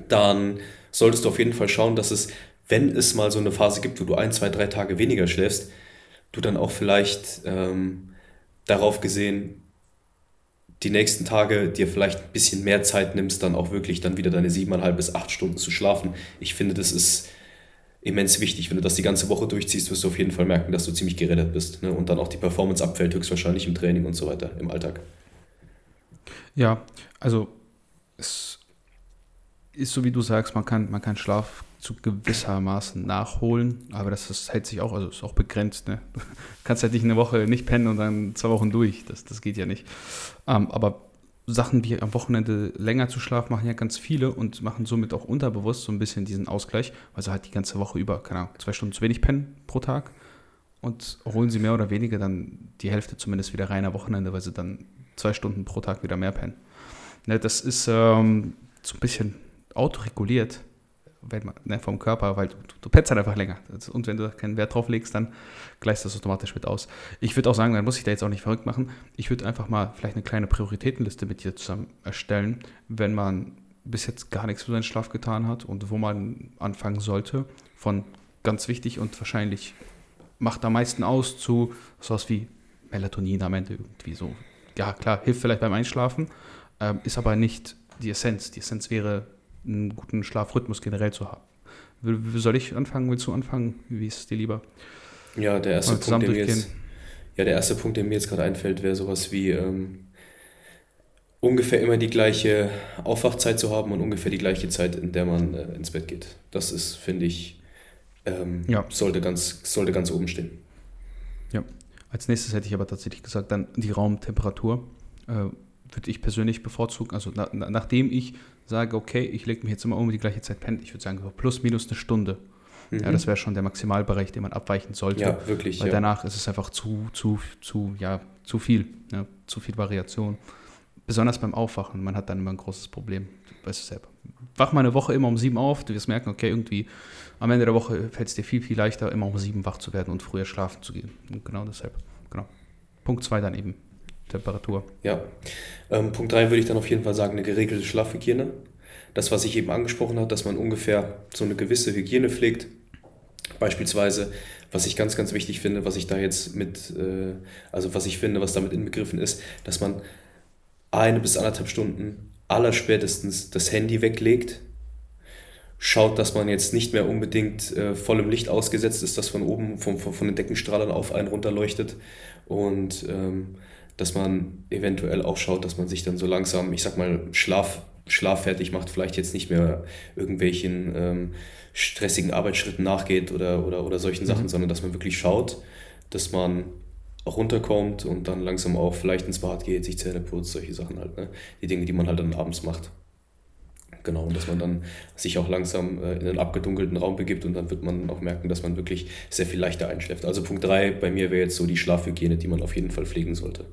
dann solltest du auf jeden Fall schauen, dass es, wenn es mal so eine Phase gibt, wo du ein, zwei, drei Tage weniger schläfst, du dann auch vielleicht ähm, darauf gesehen die nächsten Tage dir vielleicht ein bisschen mehr Zeit nimmst, dann auch wirklich dann wieder deine siebeneinhalb bis acht Stunden zu schlafen. Ich finde, das ist immens wichtig. Wenn du das die ganze Woche durchziehst, wirst du auf jeden Fall merken, dass du ziemlich gerettet bist. Ne? Und dann auch die Performance abfällt, höchstwahrscheinlich im Training und so weiter, im Alltag. Ja, also es ist so, wie du sagst, man kann, man kann Schlaf zu gewissermaßen nachholen, aber das, das hält sich auch, also ist auch begrenzt. Ne? Du *laughs* kannst halt nicht eine Woche nicht pennen und dann zwei Wochen durch. Das, das geht ja nicht. Ähm, aber Sachen wie am Wochenende länger zu schlafen machen ja ganz viele und machen somit auch unterbewusst so ein bisschen diesen Ausgleich, weil sie halt die ganze Woche über, keine Ahnung, zwei Stunden zu wenig pennen pro Tag und holen sie mehr oder weniger dann die Hälfte zumindest wieder rein am Wochenende, weil sie dann zwei Stunden pro Tag wieder mehr pennen. Ne, das ist ähm, so ein bisschen autoreguliert man, ne, vom Körper, weil du, du pennst halt einfach länger. Und wenn du keinen Wert drauf legst, dann gleicht das automatisch mit aus. Ich würde auch sagen, dann muss ich da jetzt auch nicht verrückt machen. Ich würde einfach mal vielleicht eine kleine Prioritätenliste mit dir zusammen erstellen, wenn man bis jetzt gar nichts für seinen Schlaf getan hat und wo man anfangen sollte. Von ganz wichtig und wahrscheinlich macht am meisten aus zu sowas wie Melatonin am Ende irgendwie so. Ja, klar, hilft vielleicht beim Einschlafen, ähm, ist aber nicht die Essenz. Die Essenz wäre einen guten Schlafrhythmus generell zu haben. Soll ich anfangen? Willst du anfangen? Wie ist es dir lieber? Ja, der erste, Punkt, der jetzt, ja, der erste Punkt, der mir jetzt gerade einfällt, wäre sowas wie ähm, ungefähr immer die gleiche Aufwachzeit zu haben und ungefähr die gleiche Zeit, in der man äh, ins Bett geht. Das ist, finde ich, ähm, ja. sollte, ganz, sollte ganz oben stehen. Ja, als nächstes hätte ich aber tatsächlich gesagt, dann die Raumtemperatur. Äh, würde ich persönlich bevorzugen. Also na, nachdem ich sage, okay, ich lege mich jetzt immer um die gleiche Zeit pennen, ich würde sagen, plus minus eine Stunde. Mhm. Ja, das wäre schon der Maximalbereich, den man abweichen sollte. Ja, wirklich. Weil ja. danach ist es einfach zu, zu, zu, ja, zu viel, ja, zu viel Variation. Besonders beim Aufwachen, man hat dann immer ein großes Problem. Du weißt es selber. Wach mal eine Woche immer um sieben auf, du wirst merken, okay, irgendwie am Ende der Woche fällt es dir viel, viel leichter, immer um sieben wach zu werden und früher schlafen zu gehen. Und genau deshalb. Genau. Punkt zwei dann eben. Temperatur. Ja. Ähm, Punkt 3 würde ich dann auf jeden Fall sagen, eine geregelte Schlafhygiene. Das, was ich eben angesprochen habe, dass man ungefähr so eine gewisse Hygiene pflegt. Beispielsweise, was ich ganz, ganz wichtig finde, was ich da jetzt mit, äh, also was ich finde, was damit inbegriffen ist, dass man eine bis anderthalb Stunden allerspätestens das Handy weglegt, schaut, dass man jetzt nicht mehr unbedingt äh, vollem Licht ausgesetzt ist, das von oben vom, von, von den Deckenstrahlern auf einen runterleuchtet und ähm, dass man eventuell auch schaut, dass man sich dann so langsam, ich sag mal, Schlaf, schlaffertig macht, vielleicht jetzt nicht mehr irgendwelchen ähm, stressigen Arbeitsschritten nachgeht oder, oder, oder solchen Sachen, mhm. sondern dass man wirklich schaut, dass man auch runterkommt und dann langsam auch vielleicht ins Bad geht, sich Zähne putzt, solche Sachen halt. Ne? Die Dinge, die man halt dann abends macht. Genau, und dass man dann sich auch langsam äh, in einen abgedunkelten Raum begibt und dann wird man auch merken, dass man wirklich sehr viel leichter einschläft. Also Punkt 3 bei mir wäre jetzt so die Schlafhygiene, die man auf jeden Fall pflegen sollte.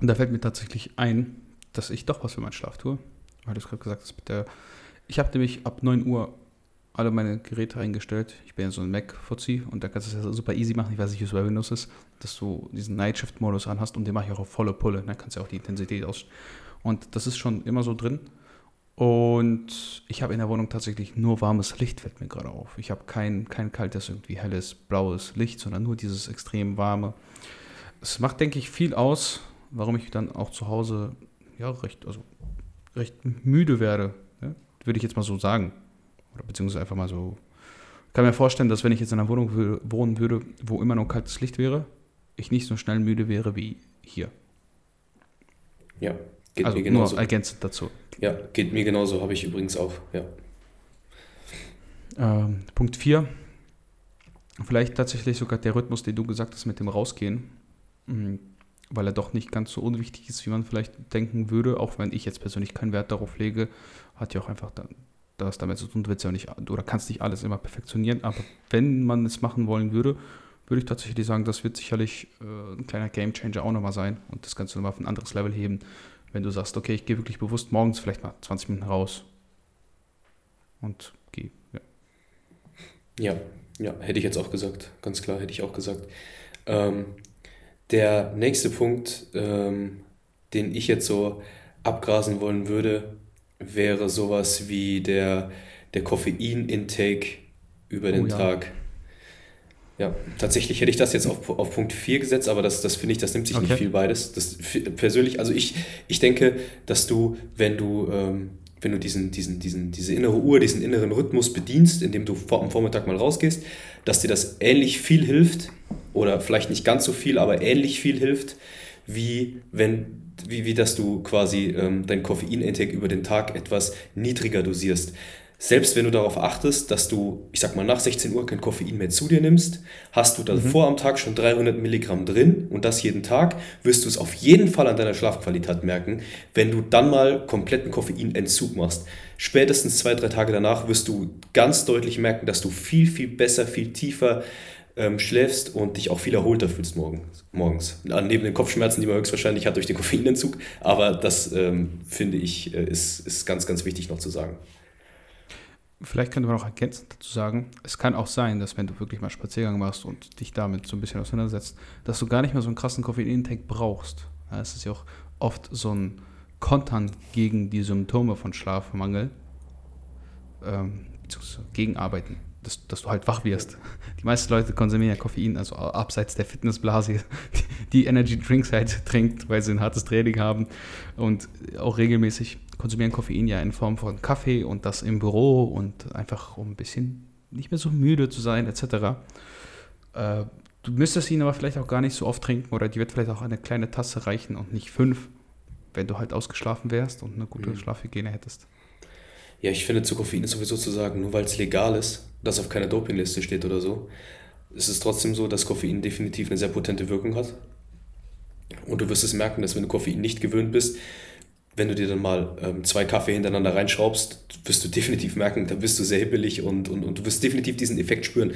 Und da fällt mir tatsächlich ein, dass ich doch was für meinen Schlaf tue. Weil du es gerade gesagt hast, mit der. Ich habe nämlich ab 9 Uhr alle meine Geräte eingestellt. Ich bin ja so ein Mac-Fuzzi und da kannst du es ja super easy machen. Ich weiß nicht, wie es bei Windows ist, dass du diesen Nightshift-Modus anhast und den mache ich auch auf volle Pulle. Da kannst du ja auch die Intensität aus. Und das ist schon immer so drin. Und ich habe in der Wohnung tatsächlich nur warmes Licht, fällt mir gerade auf. Ich habe kein, kein kaltes, irgendwie helles, blaues Licht, sondern nur dieses extrem warme. Es macht, denke ich, viel aus, warum ich dann auch zu Hause ja recht, also recht müde werde. Ja? Würde ich jetzt mal so sagen. Oder beziehungsweise einfach mal so. Ich kann mir vorstellen, dass wenn ich jetzt in einer Wohnung wohnen würde, wo immer noch kaltes Licht wäre, ich nicht so schnell müde wäre wie hier. Ja, geht also mir genauso. Nur ergänzend dazu. Ja, geht mir genauso, habe ich übrigens auch, ja. Ähm, Punkt 4. Vielleicht tatsächlich sogar der Rhythmus, den du gesagt hast mit dem Rausgehen. Weil er doch nicht ganz so unwichtig ist, wie man vielleicht denken würde, auch wenn ich jetzt persönlich keinen Wert darauf lege, hat ja auch einfach das damit zu tun, du ja nicht, oder kannst nicht alles immer perfektionieren, aber wenn man es machen wollen würde, würde ich tatsächlich sagen, das wird sicherlich äh, ein kleiner Gamechanger auch nochmal sein und das du nochmal auf ein anderes Level heben, wenn du sagst, okay, ich gehe wirklich bewusst morgens vielleicht mal 20 Minuten raus und gehe. Ja. ja, ja, hätte ich jetzt auch gesagt, ganz klar, hätte ich auch gesagt. Ähm, der nächste Punkt, ähm, den ich jetzt so abgrasen wollen würde, wäre sowas wie der, der Koffein-Intake über den oh, ja. Tag. Ja, tatsächlich hätte ich das jetzt auf, auf Punkt 4 gesetzt, aber das, das finde ich, das nimmt sich okay. nicht viel beides. Das persönlich, also ich, ich denke, dass du, wenn du, ähm, wenn du diesen, diesen, diesen, diese innere Uhr, diesen inneren Rhythmus bedienst, indem du vor, am Vormittag mal rausgehst, dass dir das ähnlich viel hilft, oder vielleicht nicht ganz so viel, aber ähnlich viel hilft, wie wenn wie, wie dass du quasi ähm, dein Koffeinintake über den Tag etwas niedriger dosierst selbst wenn du darauf achtest, dass du, ich sag mal, nach 16 Uhr kein Koffein mehr zu dir nimmst, hast du davor mhm. am Tag schon 300 Milligramm drin und das jeden Tag, wirst du es auf jeden Fall an deiner Schlafqualität merken, wenn du dann mal kompletten Koffeinentzug machst. Spätestens zwei, drei Tage danach wirst du ganz deutlich merken, dass du viel, viel besser, viel tiefer ähm, schläfst und dich auch viel erholter fühlst morgens. morgens. Neben den Kopfschmerzen, die man höchstwahrscheinlich hat durch den *laughs* Koffeinentzug. Aber das ähm, finde ich, äh, ist, ist ganz, ganz wichtig noch zu sagen. Vielleicht könnte man auch ergänzend dazu sagen, es kann auch sein, dass wenn du wirklich mal Spaziergang machst und dich damit so ein bisschen auseinandersetzt, dass du gar nicht mehr so einen krassen Koffein-Intake brauchst. Es ist ja auch oft so ein Kontern gegen die Symptome von Schlafmangel, ähm, gegenarbeiten, dass, dass du halt wach wirst. Die meisten Leute konsumieren ja Koffein, also abseits der Fitnessblase, *laughs* die, Energy Drinks halt trinkt, weil sie ein hartes Training haben und auch regelmäßig konsumieren Koffein ja in Form von Kaffee und das im Büro und einfach um ein bisschen nicht mehr so müde zu sein etc. Äh, du müsstest ihn aber vielleicht auch gar nicht so oft trinken oder die wird vielleicht auch eine kleine Tasse reichen und nicht fünf, wenn du halt ausgeschlafen wärst und eine gute mhm. Schlafhygiene hättest. Ja, ich finde, zu Koffein ist sowieso zu sagen, nur weil es legal ist, dass auf keiner Dopingliste steht oder so, ist es trotzdem so, dass Koffein definitiv eine sehr potente Wirkung hat. Und du wirst es merken, dass wenn du Koffein nicht gewöhnt bist, wenn du dir dann mal ähm, zwei Kaffee hintereinander reinschraubst, wirst du definitiv merken, da bist du sehr hibbelig und, und, und du wirst definitiv diesen Effekt spüren.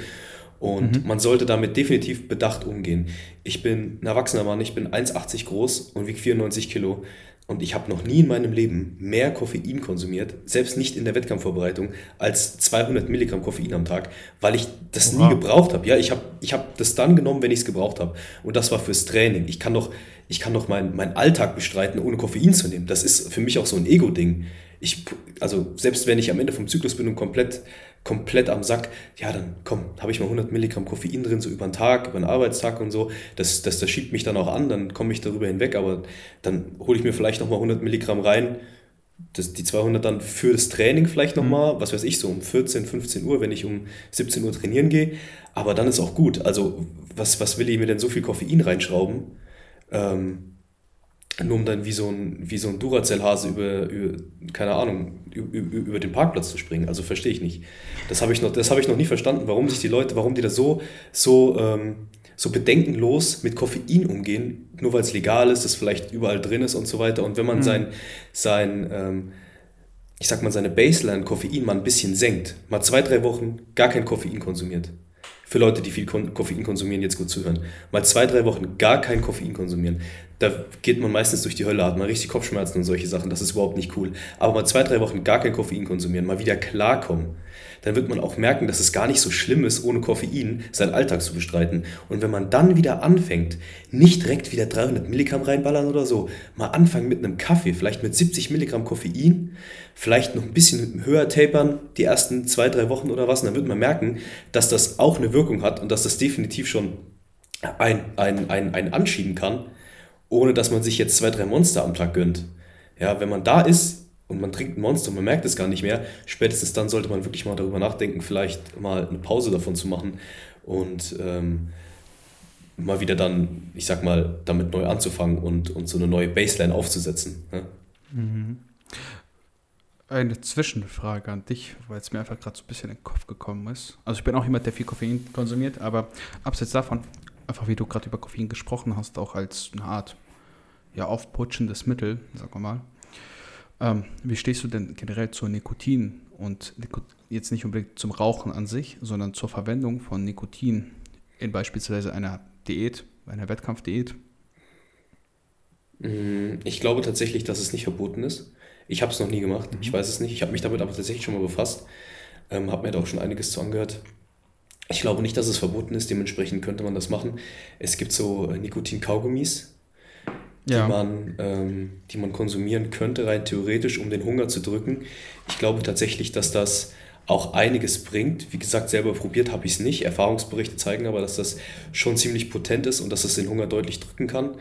Und mhm. man sollte damit definitiv bedacht umgehen. Ich bin ein erwachsener Mann, ich bin 1,80 groß und wiege 94 Kilo. Und ich habe noch nie in meinem Leben mehr Koffein konsumiert, selbst nicht in der Wettkampfvorbereitung, als 200 Milligramm Koffein am Tag, weil ich das Oha. nie gebraucht habe. Ja, ich habe ich hab das dann genommen, wenn ich es gebraucht habe. Und das war fürs Training. Ich kann doch, ich kann doch meinen mein Alltag bestreiten, ohne Koffein zu nehmen. Das ist für mich auch so ein Ego-Ding. Ich, also selbst wenn ich am Ende vom Zyklus bin und komplett, komplett am Sack, ja, dann komm, habe ich mal 100 Milligramm Koffein drin, so über den Tag, über den Arbeitstag und so. Das, das, das schiebt mich dann auch an, dann komme ich darüber hinweg, aber dann hole ich mir vielleicht nochmal 100 Milligramm rein, das, die 200 dann für das Training vielleicht nochmal, mhm. was weiß ich, so um 14, 15 Uhr, wenn ich um 17 Uhr trainieren gehe. Aber dann ist auch gut. Also, was, was will ich mir denn so viel Koffein reinschrauben? Ähm, nur um dann wie so ein, wie so ein Duracell-Hase über, über, keine Ahnung, über, über den Parkplatz zu springen. Also verstehe ich nicht. Das habe ich, noch, hab ich noch nie verstanden, warum sich die Leute, warum die da so, so, ähm, so bedenkenlos mit Koffein umgehen, nur weil es legal ist, das vielleicht überall drin ist und so weiter. Und wenn man mhm. sein, sein ähm, ich sag mal, seine Baseline Koffein mal ein bisschen senkt, mal zwei, drei Wochen gar kein Koffein konsumiert, für Leute, die viel Koffein konsumieren, jetzt gut zuhören. Mal zwei, drei Wochen gar kein Koffein konsumieren. Da geht man meistens durch die Hölle, hat man richtig Kopfschmerzen und solche Sachen. Das ist überhaupt nicht cool. Aber mal zwei, drei Wochen gar kein Koffein konsumieren, mal wieder klarkommen dann wird man auch merken, dass es gar nicht so schlimm ist, ohne Koffein seinen Alltag zu bestreiten. Und wenn man dann wieder anfängt, nicht direkt wieder 300 Milligramm reinballern oder so, mal anfangen mit einem Kaffee, vielleicht mit 70 Milligramm Koffein, vielleicht noch ein bisschen höher tapern, die ersten zwei, drei Wochen oder was, und dann wird man merken, dass das auch eine Wirkung hat und dass das definitiv schon ein, ein, ein, ein anschieben kann, ohne dass man sich jetzt zwei, drei Monster am Tag gönnt. Ja, wenn man da ist, und man trinkt ein Monster und man merkt es gar nicht mehr, spätestens dann sollte man wirklich mal darüber nachdenken, vielleicht mal eine Pause davon zu machen und ähm, mal wieder dann, ich sag mal, damit neu anzufangen und, und so eine neue Baseline aufzusetzen. Ne? Mhm. eine Zwischenfrage an dich, weil es mir einfach gerade so ein bisschen in den Kopf gekommen ist. Also ich bin auch jemand, der viel Koffein konsumiert, aber abseits davon, einfach wie du gerade über Koffein gesprochen hast, auch als eine Art ja, aufputschendes Mittel, sagen wir mal. Ähm, wie stehst du denn generell zu Nikotin und jetzt nicht unbedingt zum Rauchen an sich, sondern zur Verwendung von Nikotin in beispielsweise einer Diät, einer Wettkampfdiät? Mm, ich glaube tatsächlich, dass es nicht verboten ist. Ich habe es noch nie gemacht, ich mhm. weiß es nicht. Ich habe mich damit aber tatsächlich schon mal befasst, ähm, habe mir da auch schon einiges zu angehört. Ich glaube nicht, dass es verboten ist, dementsprechend könnte man das machen. Es gibt so äh, Nikotin-Kaugummis, die, ja. man, ähm, die man konsumieren könnte, rein theoretisch, um den Hunger zu drücken. Ich glaube tatsächlich, dass das auch einiges bringt. Wie gesagt, selber probiert habe ich es nicht. Erfahrungsberichte zeigen aber, dass das schon ziemlich potent ist und dass es den Hunger deutlich drücken kann.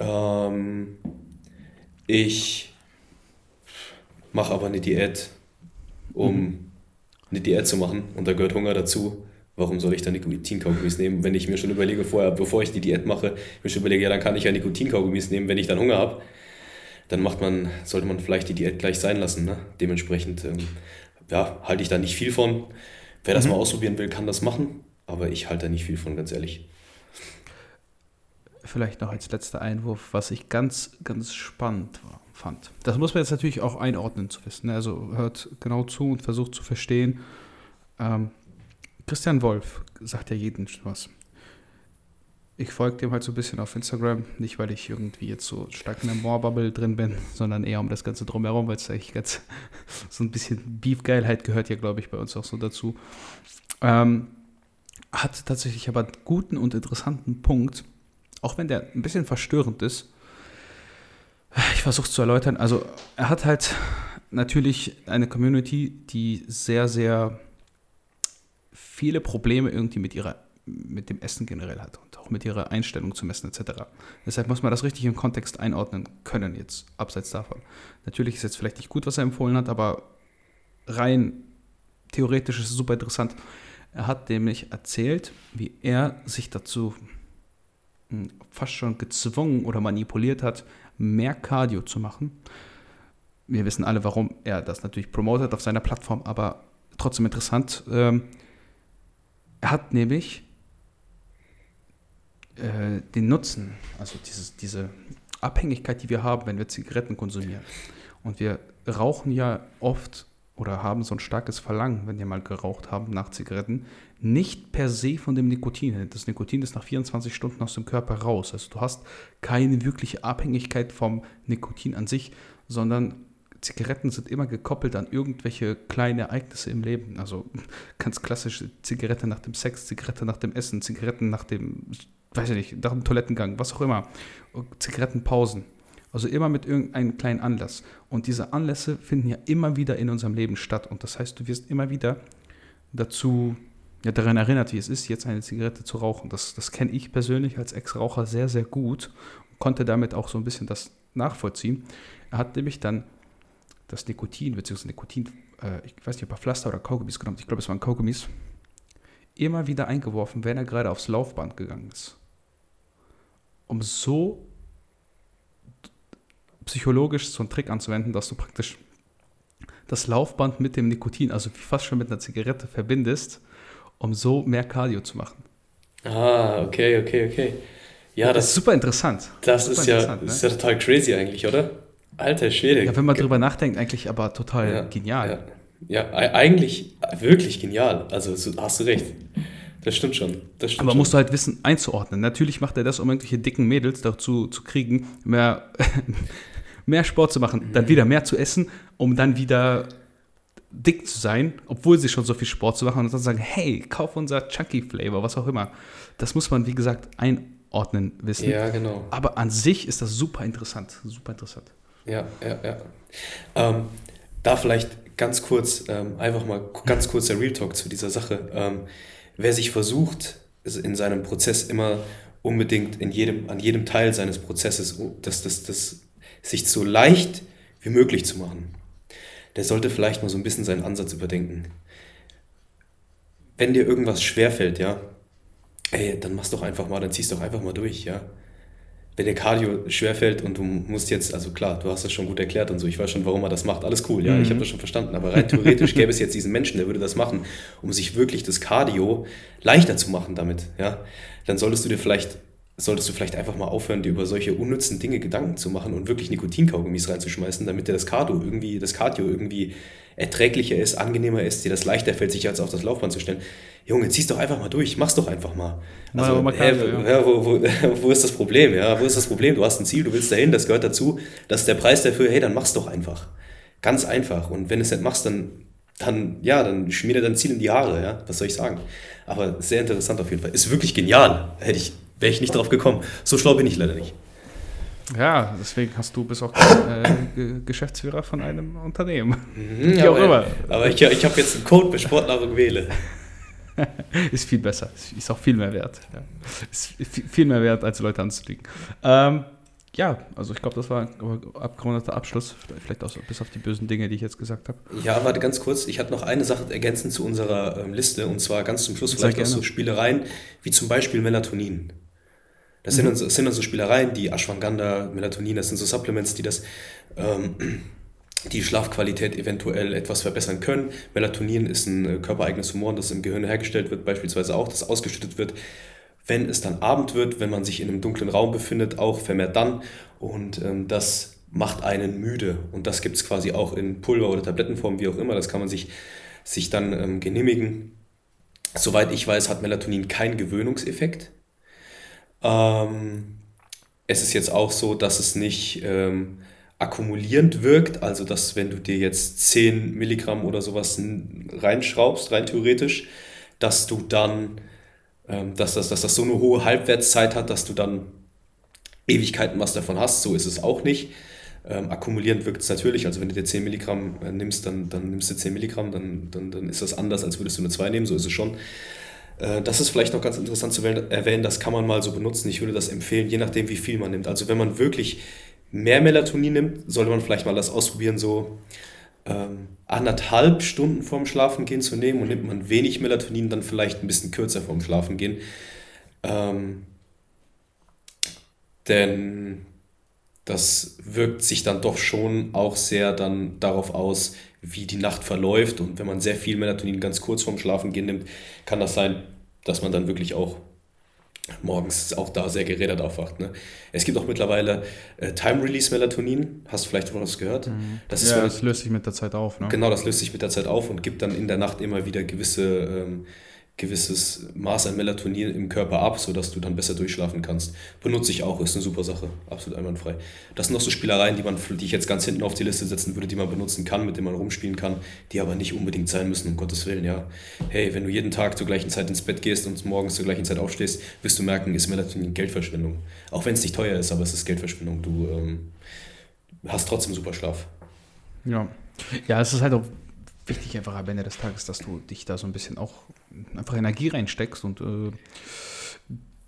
Ähm, ich mache aber eine Diät, um mhm. eine Diät zu machen und da gehört Hunger dazu. Warum soll ich dann Nikotinkaugummis nehmen, wenn ich mir schon überlege, vorher, bevor ich die Diät mache, mir schon überlege, ja, dann kann ich ja Nikotinkaugummis nehmen, wenn ich dann Hunger habe. Dann macht man, sollte man vielleicht die Diät gleich sein lassen. Ne? Dementsprechend ähm, ja, halte ich da nicht viel von. Wer das mhm. mal ausprobieren will, kann das machen, aber ich halte da nicht viel von, ganz ehrlich. Vielleicht noch als letzter Einwurf, was ich ganz, ganz spannend war fand. Das muss man jetzt natürlich auch einordnen zu wissen. Ne? Also hört genau zu und versucht zu verstehen. Ähm, Christian Wolf sagt ja jeden was. Ich folge dem halt so ein bisschen auf Instagram, nicht weil ich irgendwie jetzt so stark in der Moore-Bubble drin bin, sondern eher um das Ganze drumherum, weil es eigentlich ganz *laughs* so ein bisschen Beef-Geilheit gehört ja, glaube ich, bei uns auch so dazu. Ähm, hat tatsächlich aber einen guten und interessanten Punkt, auch wenn der ein bisschen verstörend ist, ich versuche es zu erläutern. Also er hat halt natürlich eine Community, die sehr, sehr viele Probleme irgendwie mit ihrer mit dem Essen generell hat und auch mit ihrer Einstellung zum Essen etc. Deshalb muss man das richtig im Kontext einordnen können jetzt, abseits davon. Natürlich ist jetzt vielleicht nicht gut, was er empfohlen hat, aber rein theoretisch ist es super interessant. Er hat nämlich erzählt, wie er sich dazu hm, fast schon gezwungen oder manipuliert hat, mehr Cardio zu machen. Wir wissen alle, warum er das natürlich promotet auf seiner Plattform, aber trotzdem interessant. Ähm, er hat nämlich äh, den Nutzen, also dieses, diese Abhängigkeit, die wir haben, wenn wir Zigaretten konsumieren. Und wir rauchen ja oft oder haben so ein starkes Verlangen, wenn wir mal geraucht haben nach Zigaretten, nicht per se von dem Nikotin. Das Nikotin ist nach 24 Stunden aus dem Körper raus. Also du hast keine wirkliche Abhängigkeit vom Nikotin an sich, sondern Zigaretten sind immer gekoppelt an irgendwelche kleine Ereignisse im Leben. Also ganz klassisch Zigarette nach dem Sex, Zigarette nach dem Essen, Zigaretten nach dem, weiß ich nicht, nach dem Toilettengang, was auch immer. Zigarettenpausen. Also immer mit irgendeinem kleinen Anlass. Und diese Anlässe finden ja immer wieder in unserem Leben statt. Und das heißt, du wirst immer wieder dazu, ja, daran erinnert, wie es ist, jetzt eine Zigarette zu rauchen. Das, das kenne ich persönlich als Ex-Raucher sehr, sehr gut und konnte damit auch so ein bisschen das nachvollziehen. Er hat nämlich dann das Nikotin, beziehungsweise Nikotin, äh, ich weiß nicht, ob er Pflaster oder Kaugummis genommen ich glaube, es waren Kaugummis, immer wieder eingeworfen, wenn er gerade aufs Laufband gegangen ist. Um so psychologisch so einen Trick anzuwenden, dass du praktisch das Laufband mit dem Nikotin, also fast schon mit einer Zigarette verbindest, um so mehr Cardio zu machen. Ah, okay, okay, okay. Ja, das, das ist super interessant. Das, super ist, ja, ne? ist ja total crazy eigentlich, oder? Alter Schwede. Ja, wenn man drüber nachdenkt, eigentlich aber total ja, genial. Ja. ja, eigentlich wirklich genial. Also hast du recht. Das stimmt schon. Das stimmt Aber schon. musst du halt wissen, einzuordnen. Natürlich macht er das, um irgendwelche dicken Mädels dazu zu kriegen, mehr, *laughs* mehr Sport zu machen, dann wieder mehr zu essen, um dann wieder dick zu sein, obwohl sie schon so viel Sport zu machen und dann sagen, hey, kauf unser Chunky Flavor, was auch immer. Das muss man, wie gesagt, einordnen wissen. Ja, genau. Aber an sich ist das super interessant, super interessant. Ja, ja, ja. Ähm, da vielleicht ganz kurz, ähm, einfach mal ganz kurz der Real Talk zu dieser Sache. Ähm, wer sich versucht, in seinem Prozess immer unbedingt in jedem, an jedem Teil seines Prozesses das, das, das sich so leicht wie möglich zu machen, der sollte vielleicht mal so ein bisschen seinen Ansatz überdenken. Wenn dir irgendwas schwerfällt, ja, ey, dann mach's doch einfach mal, dann zieh's doch einfach mal durch, ja. Wenn dir Cardio schwerfällt und du musst jetzt, also klar, du hast das schon gut erklärt und so, ich weiß schon, warum er das macht, alles cool, ja, mhm. ich habe das schon verstanden, aber rein theoretisch gäbe es jetzt diesen Menschen, der würde das machen, um sich wirklich das Cardio leichter zu machen damit, ja, dann solltest du dir vielleicht solltest du vielleicht einfach mal aufhören, dir über solche unnützen Dinge Gedanken zu machen und wirklich Nikotinkaugummis reinzuschmeißen, damit dir das Cardio irgendwie, das Cardio irgendwie erträglicher ist, angenehmer ist, dir das leichter fällt, sich als auf das Laufband zu stellen. Junge, zieh's doch einfach mal durch, mach's doch einfach mal. Also, mal hä, ja. wo, wo, *laughs* wo, ist das Problem? Ja, wo ist das Problem? Du hast ein Ziel, du willst dahin, das gehört dazu, das ist der Preis dafür, hey, dann mach's doch einfach. Ganz einfach. Und wenn du es nicht machst, dann, dann, ja, dann schmier dir dein Ziel in die Haare, ja, was soll ich sagen? Aber sehr interessant auf jeden Fall. Ist wirklich genial. Hätte ich, wäre ich nicht drauf gekommen. So schlau bin ich leider nicht. Ja, deswegen hast du bist auch äh, Geschäftsführer von einem Unternehmen. Mhm, Wie auch immer. Aber ich, ich habe jetzt einen Code bei Sportnahrung wähle. *laughs* ist viel besser. Ist auch viel mehr wert. Ja. Ist viel mehr wert, als Leute anzulegen. Ähm, ja, also ich glaube, das war ein abgerundeter Abschluss. Vielleicht auch so, bis auf die bösen Dinge, die ich jetzt gesagt habe. Ja, warte ganz kurz. Ich hatte noch eine Sache ergänzend zu unserer ähm, Liste und zwar ganz zum Schluss vielleicht auch so Spielereien wie zum Beispiel Melatonin. Das, mhm. sind, dann so, das sind dann so Spielereien, die Ashwagandha, Melatonin, das sind so Supplements, die das ähm, die Schlafqualität eventuell etwas verbessern können. Melatonin ist ein äh, körpereigenes Hormon, das im Gehirn hergestellt wird, beispielsweise auch, das ausgeschüttet wird, wenn es dann Abend wird, wenn man sich in einem dunklen Raum befindet, auch vermehrt dann. Und ähm, das macht einen müde. Und das gibt es quasi auch in Pulver- oder Tablettenform, wie auch immer. Das kann man sich, sich dann ähm, genehmigen. Soweit ich weiß, hat Melatonin keinen Gewöhnungseffekt. Ähm, es ist jetzt auch so, dass es nicht ähm, akkumulierend wirkt, also dass wenn du dir jetzt 10 Milligramm oder sowas reinschraubst, rein theoretisch, dass du dann, ähm, dass, das, dass das so eine hohe Halbwertszeit hat, dass du dann Ewigkeiten was davon hast, so ist es auch nicht. Ähm, akkumulierend wirkt es natürlich, also wenn du dir 10 Milligramm äh, nimmst, dann, dann nimmst du 10 Milligramm, dann, dann, dann ist das anders, als würdest du nur 2 nehmen, so ist es schon. Äh, das ist vielleicht noch ganz interessant zu erwähnen, das kann man mal so benutzen. Ich würde das empfehlen, je nachdem, wie viel man nimmt. Also wenn man wirklich mehr Melatonin nimmt, sollte man vielleicht mal das ausprobieren, so ähm, anderthalb Stunden vorm Schlafengehen zu nehmen und nimmt man wenig Melatonin, dann vielleicht ein bisschen kürzer vorm Schlafengehen. Ähm, denn das wirkt sich dann doch schon auch sehr dann darauf aus, wie die Nacht verläuft. Und wenn man sehr viel Melatonin ganz kurz vorm Schlafengehen nimmt, kann das sein, dass man dann wirklich auch morgens auch da sehr gerädert aufwacht. Ne? Es gibt auch mittlerweile äh, Time-Release-Melatonin. Hast du vielleicht schon was gehört? Mhm. Das ja, das löst sich mit der Zeit auf. Ne? Genau, das löst sich mit der Zeit auf und gibt dann in der Nacht immer wieder gewisse ähm, gewisses Maß an Melatonin im Körper ab, sodass du dann besser durchschlafen kannst. Benutze ich auch, ist eine super Sache, absolut einwandfrei. Das sind noch so Spielereien, die, man, die ich jetzt ganz hinten auf die Liste setzen würde, die man benutzen kann, mit denen man rumspielen kann, die aber nicht unbedingt sein müssen, um Gottes Willen, ja. Hey, wenn du jeden Tag zur gleichen Zeit ins Bett gehst und morgens zur gleichen Zeit aufstehst, wirst du merken, ist Melatonin Geldverschwendung. Auch wenn es nicht teuer ist, aber es ist Geldverschwendung. Du ähm, hast trotzdem super Schlaf. Ja. Ja, es ist halt auch wichtig einfach am Ende des Tages, dass du dich da so ein bisschen auch einfach Energie reinsteckst und äh,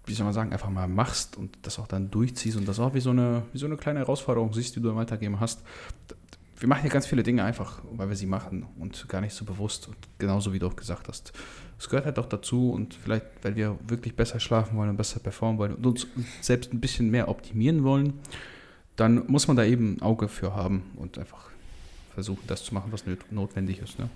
wie soll man sagen, einfach mal machst und das auch dann durchziehst und das auch wie so eine, wie so eine kleine Herausforderung siehst, die du im Weitergeben hast. Wir machen ja ganz viele Dinge einfach, weil wir sie machen und gar nicht so bewusst. Und genauso wie du auch gesagt hast. Es gehört halt auch dazu und vielleicht, weil wir wirklich besser schlafen wollen und besser performen wollen und uns selbst ein bisschen mehr optimieren wollen, dann muss man da eben ein Auge für haben und einfach versuchen, das zu machen, was notwendig ist. Ne?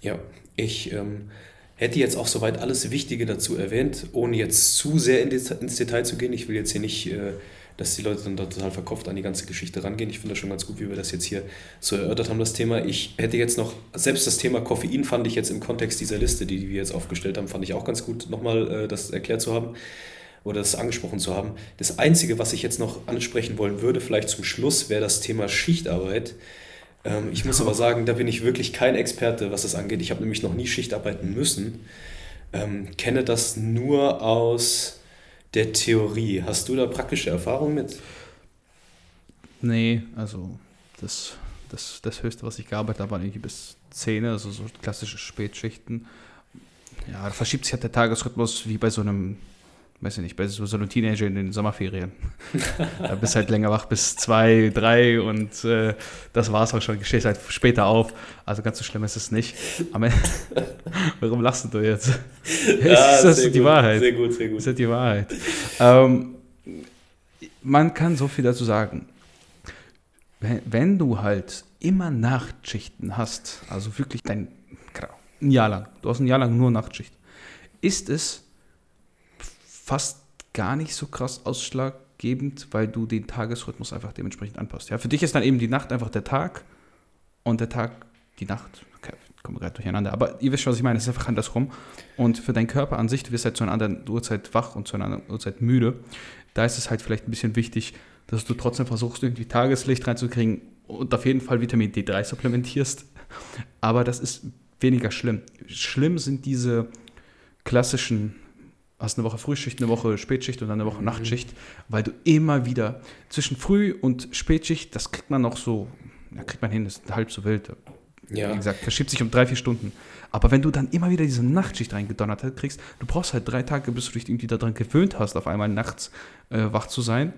Ja, ich ähm, hätte jetzt auch soweit alles Wichtige dazu erwähnt, ohne jetzt zu sehr in ins Detail zu gehen. Ich will jetzt hier nicht, äh, dass die Leute dann da total verkopft an die ganze Geschichte rangehen. Ich finde das schon ganz gut, wie wir das jetzt hier so erörtert haben, das Thema. Ich hätte jetzt noch, selbst das Thema Koffein fand ich jetzt im Kontext dieser Liste, die wir jetzt aufgestellt haben, fand ich auch ganz gut, nochmal äh, das erklärt zu haben oder das angesprochen zu haben. Das Einzige, was ich jetzt noch ansprechen wollen würde, vielleicht zum Schluss, wäre das Thema Schichtarbeit. Ähm, ich muss aber sagen, da bin ich wirklich kein Experte, was das angeht. Ich habe nämlich noch nie Schicht arbeiten müssen. Ähm, kenne das nur aus der Theorie. Hast du da praktische Erfahrung mit? Nee, also das, das, das Höchste, was ich gearbeitet habe, war irgendwie bis 10, also so klassische Spätschichten. Ja, da verschiebt sich halt der Tagesrhythmus wie bei so einem weiß ich nicht, bei so, so einem Teenager in den Sommerferien. *laughs* da bist halt länger wach bis zwei, drei und äh, das war's auch schon. Stehst halt später auf. Also ganz so schlimm ist es nicht. Aber *laughs* warum lachst du jetzt? *laughs* Ja, ist das die gut, Wahrheit? Sehr gut, sehr gut. Das ist halt die Wahrheit. Ähm, man kann so viel dazu sagen. Wenn, wenn du halt immer Nachtschichten hast, also wirklich dein, ein Jahr lang, du hast ein Jahr lang nur Nachtschicht, ist es fast gar nicht so krass ausschlaggebend, weil du den Tagesrhythmus einfach dementsprechend anpasst. Ja, für dich ist dann eben die Nacht einfach der Tag und der Tag die Nacht. Okay, kommen wir gerade durcheinander. Aber ihr wisst schon, was ich meine. Es ist einfach andersrum. Und für deinen Körper an sich, du wirst halt zu einer anderen Uhrzeit wach und zu einer anderen Uhrzeit müde. Da ist es halt vielleicht ein bisschen wichtig, dass du trotzdem versuchst, irgendwie Tageslicht reinzukriegen und auf jeden Fall Vitamin D3 supplementierst. Aber das ist weniger schlimm. Schlimm sind diese klassischen, hast eine Woche Frühschicht, eine Woche Spätschicht und dann eine Woche mhm. Nachtschicht, weil du immer wieder zwischen Früh- und Spätschicht, das kriegt man noch so, da kriegt man hin, das ist halb so wild. Ja. Wie gesagt, verschiebt sich um drei, vier Stunden. Aber wenn du dann immer wieder diese Nachtschicht reingedonnert kriegst, du brauchst halt drei Tage, bis du dich irgendwie daran gewöhnt hast, auf einmal nachts äh, wach zu sein.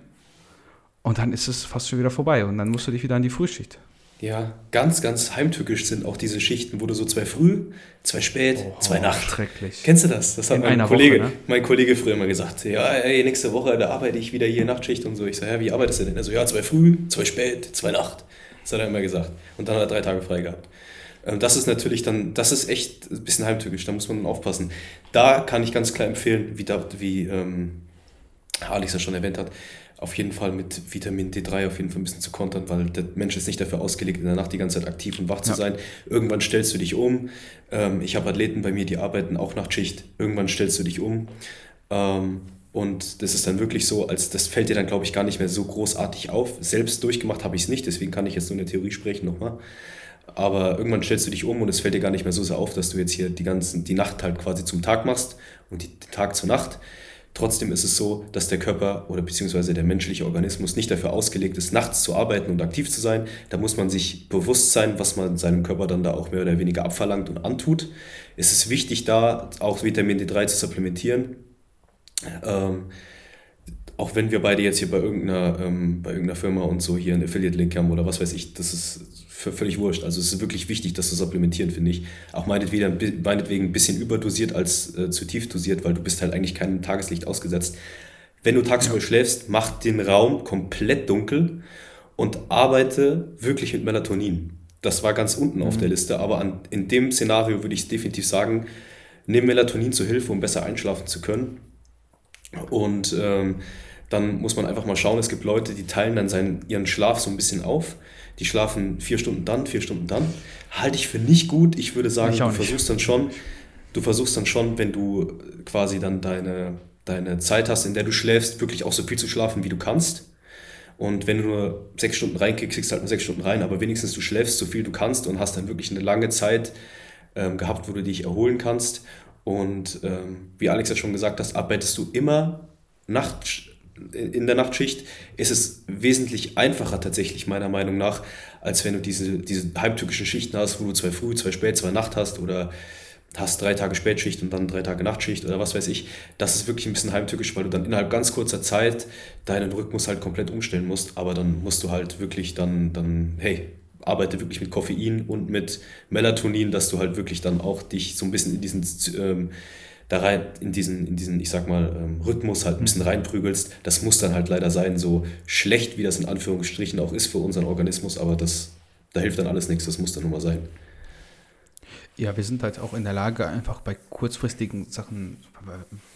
Und dann ist es fast schon wieder vorbei und dann musst du dich wieder an die Frühschicht. Ja, ganz, ganz heimtückisch sind auch diese Schichten, wo du so zwei früh, zwei spät, oh, zwei Nacht. Schrecklich. Kennst du das? Das hat In mein Kollege, Woche, ne? mein Kollege früher immer gesagt. Ja, ey, nächste Woche, da arbeite ich wieder hier Nachtschicht und so. Ich sage, ja, wie arbeitest du denn? Er so, ja, zwei früh, zwei spät, zwei Nacht. Das hat er immer gesagt. Und dann hat er drei Tage frei gehabt. Ähm, das ist natürlich dann, das ist echt ein bisschen heimtückisch, da muss man dann aufpassen. Da kann ich ganz klar empfehlen, wie, da, wie ähm, Alex ja schon erwähnt hat, auf jeden Fall mit Vitamin D3 auf jeden Fall ein bisschen zu kontern, weil der Mensch ist nicht dafür ausgelegt, in der Nacht die ganze Zeit aktiv und wach zu ja. sein. Irgendwann stellst du dich um. Ähm, ich habe Athleten bei mir, die arbeiten auch Nachtschicht. Irgendwann stellst du dich um. Ähm, und das ist dann wirklich so, als das fällt dir dann, glaube ich, gar nicht mehr so großartig auf. Selbst durchgemacht habe ich es nicht, deswegen kann ich jetzt nur in der Theorie sprechen nochmal. Aber irgendwann stellst du dich um und es fällt dir gar nicht mehr so sehr auf, dass du jetzt hier die, ganzen, die Nacht halt quasi zum Tag machst und die, Tag zur Nacht. Trotzdem ist es so, dass der Körper oder beziehungsweise der menschliche Organismus nicht dafür ausgelegt ist, nachts zu arbeiten und aktiv zu sein. Da muss man sich bewusst sein, was man seinem Körper dann da auch mehr oder weniger abverlangt und antut. Es ist wichtig, da auch Vitamin D3 zu supplementieren. Ähm, auch wenn wir beide jetzt hier bei irgendeiner, ähm, bei irgendeiner Firma und so hier einen Affiliate-Link haben oder was weiß ich, das ist völlig wurscht. Also es ist wirklich wichtig, das zu supplementieren, finde ich. Auch meinetwegen, meinetwegen ein bisschen überdosiert als äh, zu tief dosiert, weil du bist halt eigentlich keinem Tageslicht ausgesetzt. Wenn du tagsüber ja. schläfst, mach den Raum komplett dunkel und arbeite wirklich mit Melatonin. Das war ganz unten mhm. auf der Liste, aber an, in dem Szenario würde ich definitiv sagen, nimm Melatonin zur Hilfe, um besser einschlafen zu können. Und ähm, dann muss man einfach mal schauen, es gibt Leute, die teilen dann seinen, ihren Schlaf so ein bisschen auf. Die schlafen vier Stunden dann, vier Stunden dann. Halte ich für nicht gut. Ich würde sagen, ich du versuchst dann schon, du versuchst dann schon, wenn du quasi dann deine, deine Zeit hast, in der du schläfst, wirklich auch so viel zu schlafen, wie du kannst. Und wenn du nur sechs Stunden reinkriegst, kriegst du halt nur sechs Stunden rein, aber wenigstens du schläfst so viel du kannst und hast dann wirklich eine lange Zeit ähm, gehabt, wo du dich erholen kannst. Und ähm, wie Alex ja schon gesagt hat, arbeitest du immer Nacht, in der Nachtschicht ist es wesentlich einfacher tatsächlich meiner Meinung nach, als wenn du diese, diese halbtückischen Schichten hast, wo du zwei früh, zwei spät, zwei Nacht hast oder hast drei Tage Spätschicht und dann drei Tage Nachtschicht oder was weiß ich. Das ist wirklich ein bisschen heimtückisch, weil du dann innerhalb ganz kurzer Zeit deinen Rhythmus halt komplett umstellen musst. Aber dann musst du halt wirklich dann, dann hey, arbeite wirklich mit Koffein und mit Melatonin, dass du halt wirklich dann auch dich so ein bisschen in diesen ähm, da rein in diesen, in diesen, ich sag mal, ähm, Rhythmus halt ein bisschen mhm. reinprügelst. Das muss dann halt leider sein, so schlecht wie das in Anführungsstrichen auch ist für unseren Organismus, aber das, da hilft dann alles nichts, das muss dann nun mal sein. Ja, wir sind halt auch in der Lage, einfach bei kurzfristigen Sachen,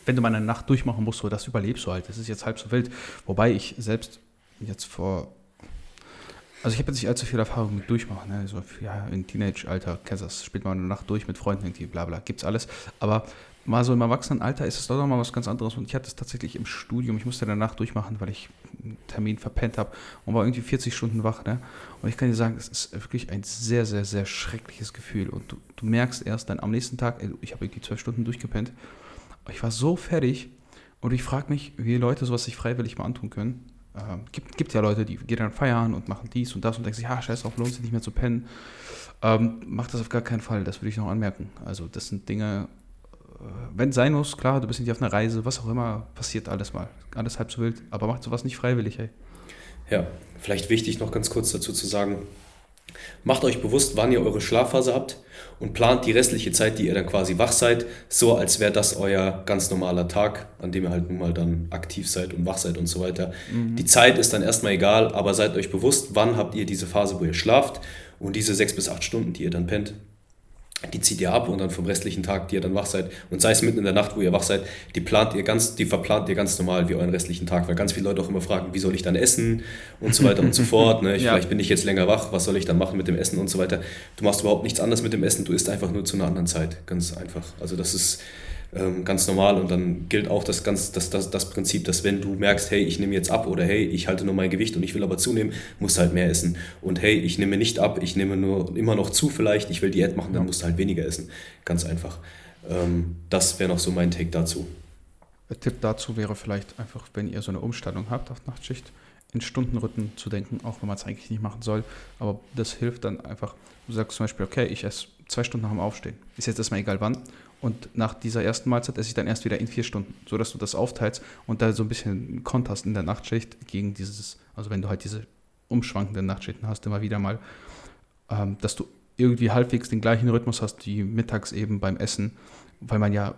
wenn du mal eine Nacht durchmachen musst, so das überlebst du halt. Das ist jetzt halb so wild. Wobei ich selbst jetzt vor also ich habe jetzt nicht allzu viel Erfahrung mit Durchmachen. Ne? So, ja, im Teenage-Alter, Kessers, spielt man eine Nacht durch mit Freunden, irgendwie, bla bla, gibt's alles. Aber mal so im Erwachsenenalter ist es doch noch mal was ganz anderes. Und ich hatte es tatsächlich im Studium, ich musste danach durchmachen, weil ich einen Termin verpennt habe und war irgendwie 40 Stunden wach. Ne? Und ich kann dir sagen, es ist wirklich ein sehr, sehr, sehr schreckliches Gefühl. Und du, du merkst erst dann am nächsten Tag, ey, ich habe irgendwie zwölf Stunden durchgepennt. Ich war so fertig und ich frage mich, wie Leute sowas sich freiwillig mal antun können. Ähm, gibt, gibt ja Leute, die gehen dann feiern und machen dies und das und denken sich, ja, scheiß drauf, lohnt sich nicht mehr zu pennen. Ähm, macht das auf gar keinen Fall, das würde ich noch anmerken. Also das sind Dinge, wenn es sein muss, klar, du bist nicht auf einer Reise, was auch immer, passiert alles mal. Alles halb so wild, aber macht sowas nicht freiwillig, ey. Ja, vielleicht wichtig noch ganz kurz dazu zu sagen, Macht euch bewusst, wann ihr eure Schlafphase habt und plant die restliche Zeit, die ihr dann quasi wach seid, so als wäre das euer ganz normaler Tag, an dem ihr halt nun mal dann aktiv seid und wach seid und so weiter. Mhm. Die Zeit ist dann erstmal egal, aber seid euch bewusst, wann habt ihr diese Phase, wo ihr schlaft und diese sechs bis acht Stunden, die ihr dann pennt, die zieht ihr ab und dann vom restlichen Tag, die ihr dann wach seid, und sei es mitten in der Nacht, wo ihr wach seid, die plant ihr ganz, die verplant ihr ganz normal wie euren restlichen Tag, weil ganz viele Leute auch immer fragen, wie soll ich dann essen und so weiter und so *laughs* fort. Ne? Ich, ja. Vielleicht bin ich jetzt länger wach, was soll ich dann machen mit dem Essen und so weiter. Du machst überhaupt nichts anderes mit dem Essen, du isst einfach nur zu einer anderen Zeit. Ganz einfach. Also das ist ähm, ganz normal und dann gilt auch das, ganz, das, das, das Prinzip, dass wenn du merkst, hey, ich nehme jetzt ab oder hey, ich halte nur mein Gewicht und ich will aber zunehmen, musst du halt mehr essen. Und hey, ich nehme nicht ab, ich nehme nur immer noch zu vielleicht, ich will Diät machen, dann musst du halt weniger essen. Ganz einfach. Ähm, das wäre noch so mein Take dazu. Der Tipp dazu wäre vielleicht einfach, wenn ihr so eine Umstellung habt auf Nachtschicht, in Stundenrhythmen zu denken, auch wenn man es eigentlich nicht machen soll. Aber das hilft dann einfach. Du sagst zum Beispiel, okay, ich esse zwei Stunden nach dem Aufstehen. Ist jetzt erstmal egal wann. Und nach dieser ersten Mahlzeit esse ich dann erst wieder in vier Stunden, sodass du das aufteilst und da so ein bisschen konterst in der Nachtschicht gegen dieses, also wenn du halt diese umschwankenden Nachtschichten hast, immer wieder mal, ähm, dass du irgendwie halbwegs den gleichen Rhythmus hast wie mittags eben beim Essen, weil man ja,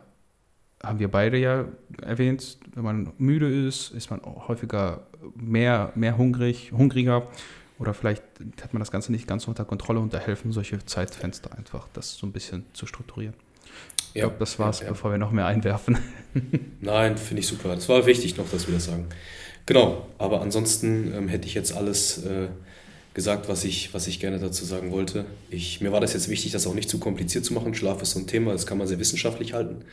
haben wir beide ja erwähnt, wenn man müde ist, ist man häufiger mehr, mehr hungrig, hungriger oder vielleicht hat man das Ganze nicht ganz unter Kontrolle und da helfen solche Zeitfenster einfach, das so ein bisschen zu strukturieren. Ich glaube, das war's, ja, ja. bevor wir noch mehr einwerfen. *laughs* Nein, finde ich super. Das war wichtig noch, dass wir das sagen. Genau, aber ansonsten ähm, hätte ich jetzt alles äh, gesagt, was ich, was ich gerne dazu sagen wollte. Ich, mir war das jetzt wichtig, das auch nicht zu kompliziert zu machen. Schlaf ist so ein Thema, das kann man sehr wissenschaftlich halten.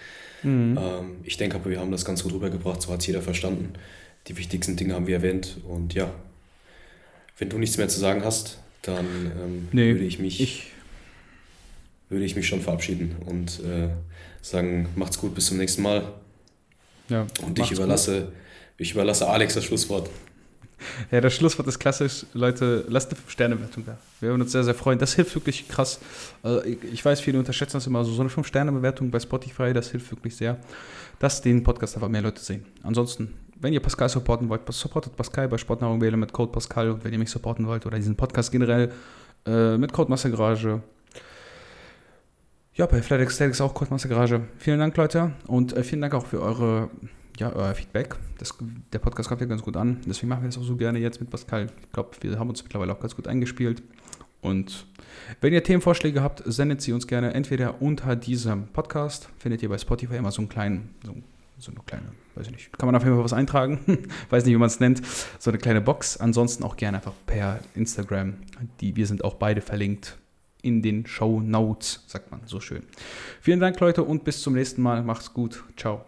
Mhm. Ähm, ich denke aber, wir haben das ganz gut rübergebracht, so hat es jeder verstanden. Die wichtigsten Dinge haben wir erwähnt und ja, wenn du nichts mehr zu sagen hast, dann ähm, nee, würde ich mich... Ich würde ich mich schon verabschieden und äh, sagen, macht's gut, bis zum nächsten Mal. Ja, und ich überlasse, ich überlasse Alex das Schlusswort. Ja, das Schlusswort ist klassisch. Leute, lasst eine 5-Sterne-Bewertung da. Wir würden uns sehr, sehr freuen. Das hilft wirklich krass. Also ich weiß, viele unterschätzen das immer so. So eine 5-Sterne-Bewertung bei Spotify, das hilft wirklich sehr, dass den Podcast einfach mehr Leute sehen. Ansonsten, wenn ihr Pascal supporten wollt, supportet Pascal bei Sportnahrung wähle mit Code Pascal. Und wenn ihr mich supporten wollt oder diesen Podcast generell äh, mit Code Massegarage, ja, bei Flat Aesthetics auch Codemaster Garage. Vielen Dank, Leute. Und äh, vielen Dank auch für eure, ja, euer Feedback. Das, der Podcast kommt ja ganz gut an. Deswegen machen wir das auch so gerne jetzt mit Pascal. Ich glaube, wir haben uns mittlerweile auch ganz gut eingespielt. Und wenn ihr Themenvorschläge habt, sendet sie uns gerne entweder unter diesem Podcast. Findet ihr bei Spotify immer so einen kleinen, so, so eine kleine, weiß ich nicht, kann man auf jeden Fall was eintragen. *laughs* weiß nicht, wie man es nennt. So eine kleine Box. Ansonsten auch gerne einfach per Instagram. Die, wir sind auch beide verlinkt in den Show Notes, sagt man so schön. Vielen Dank, Leute, und bis zum nächsten Mal. Macht's gut. Ciao.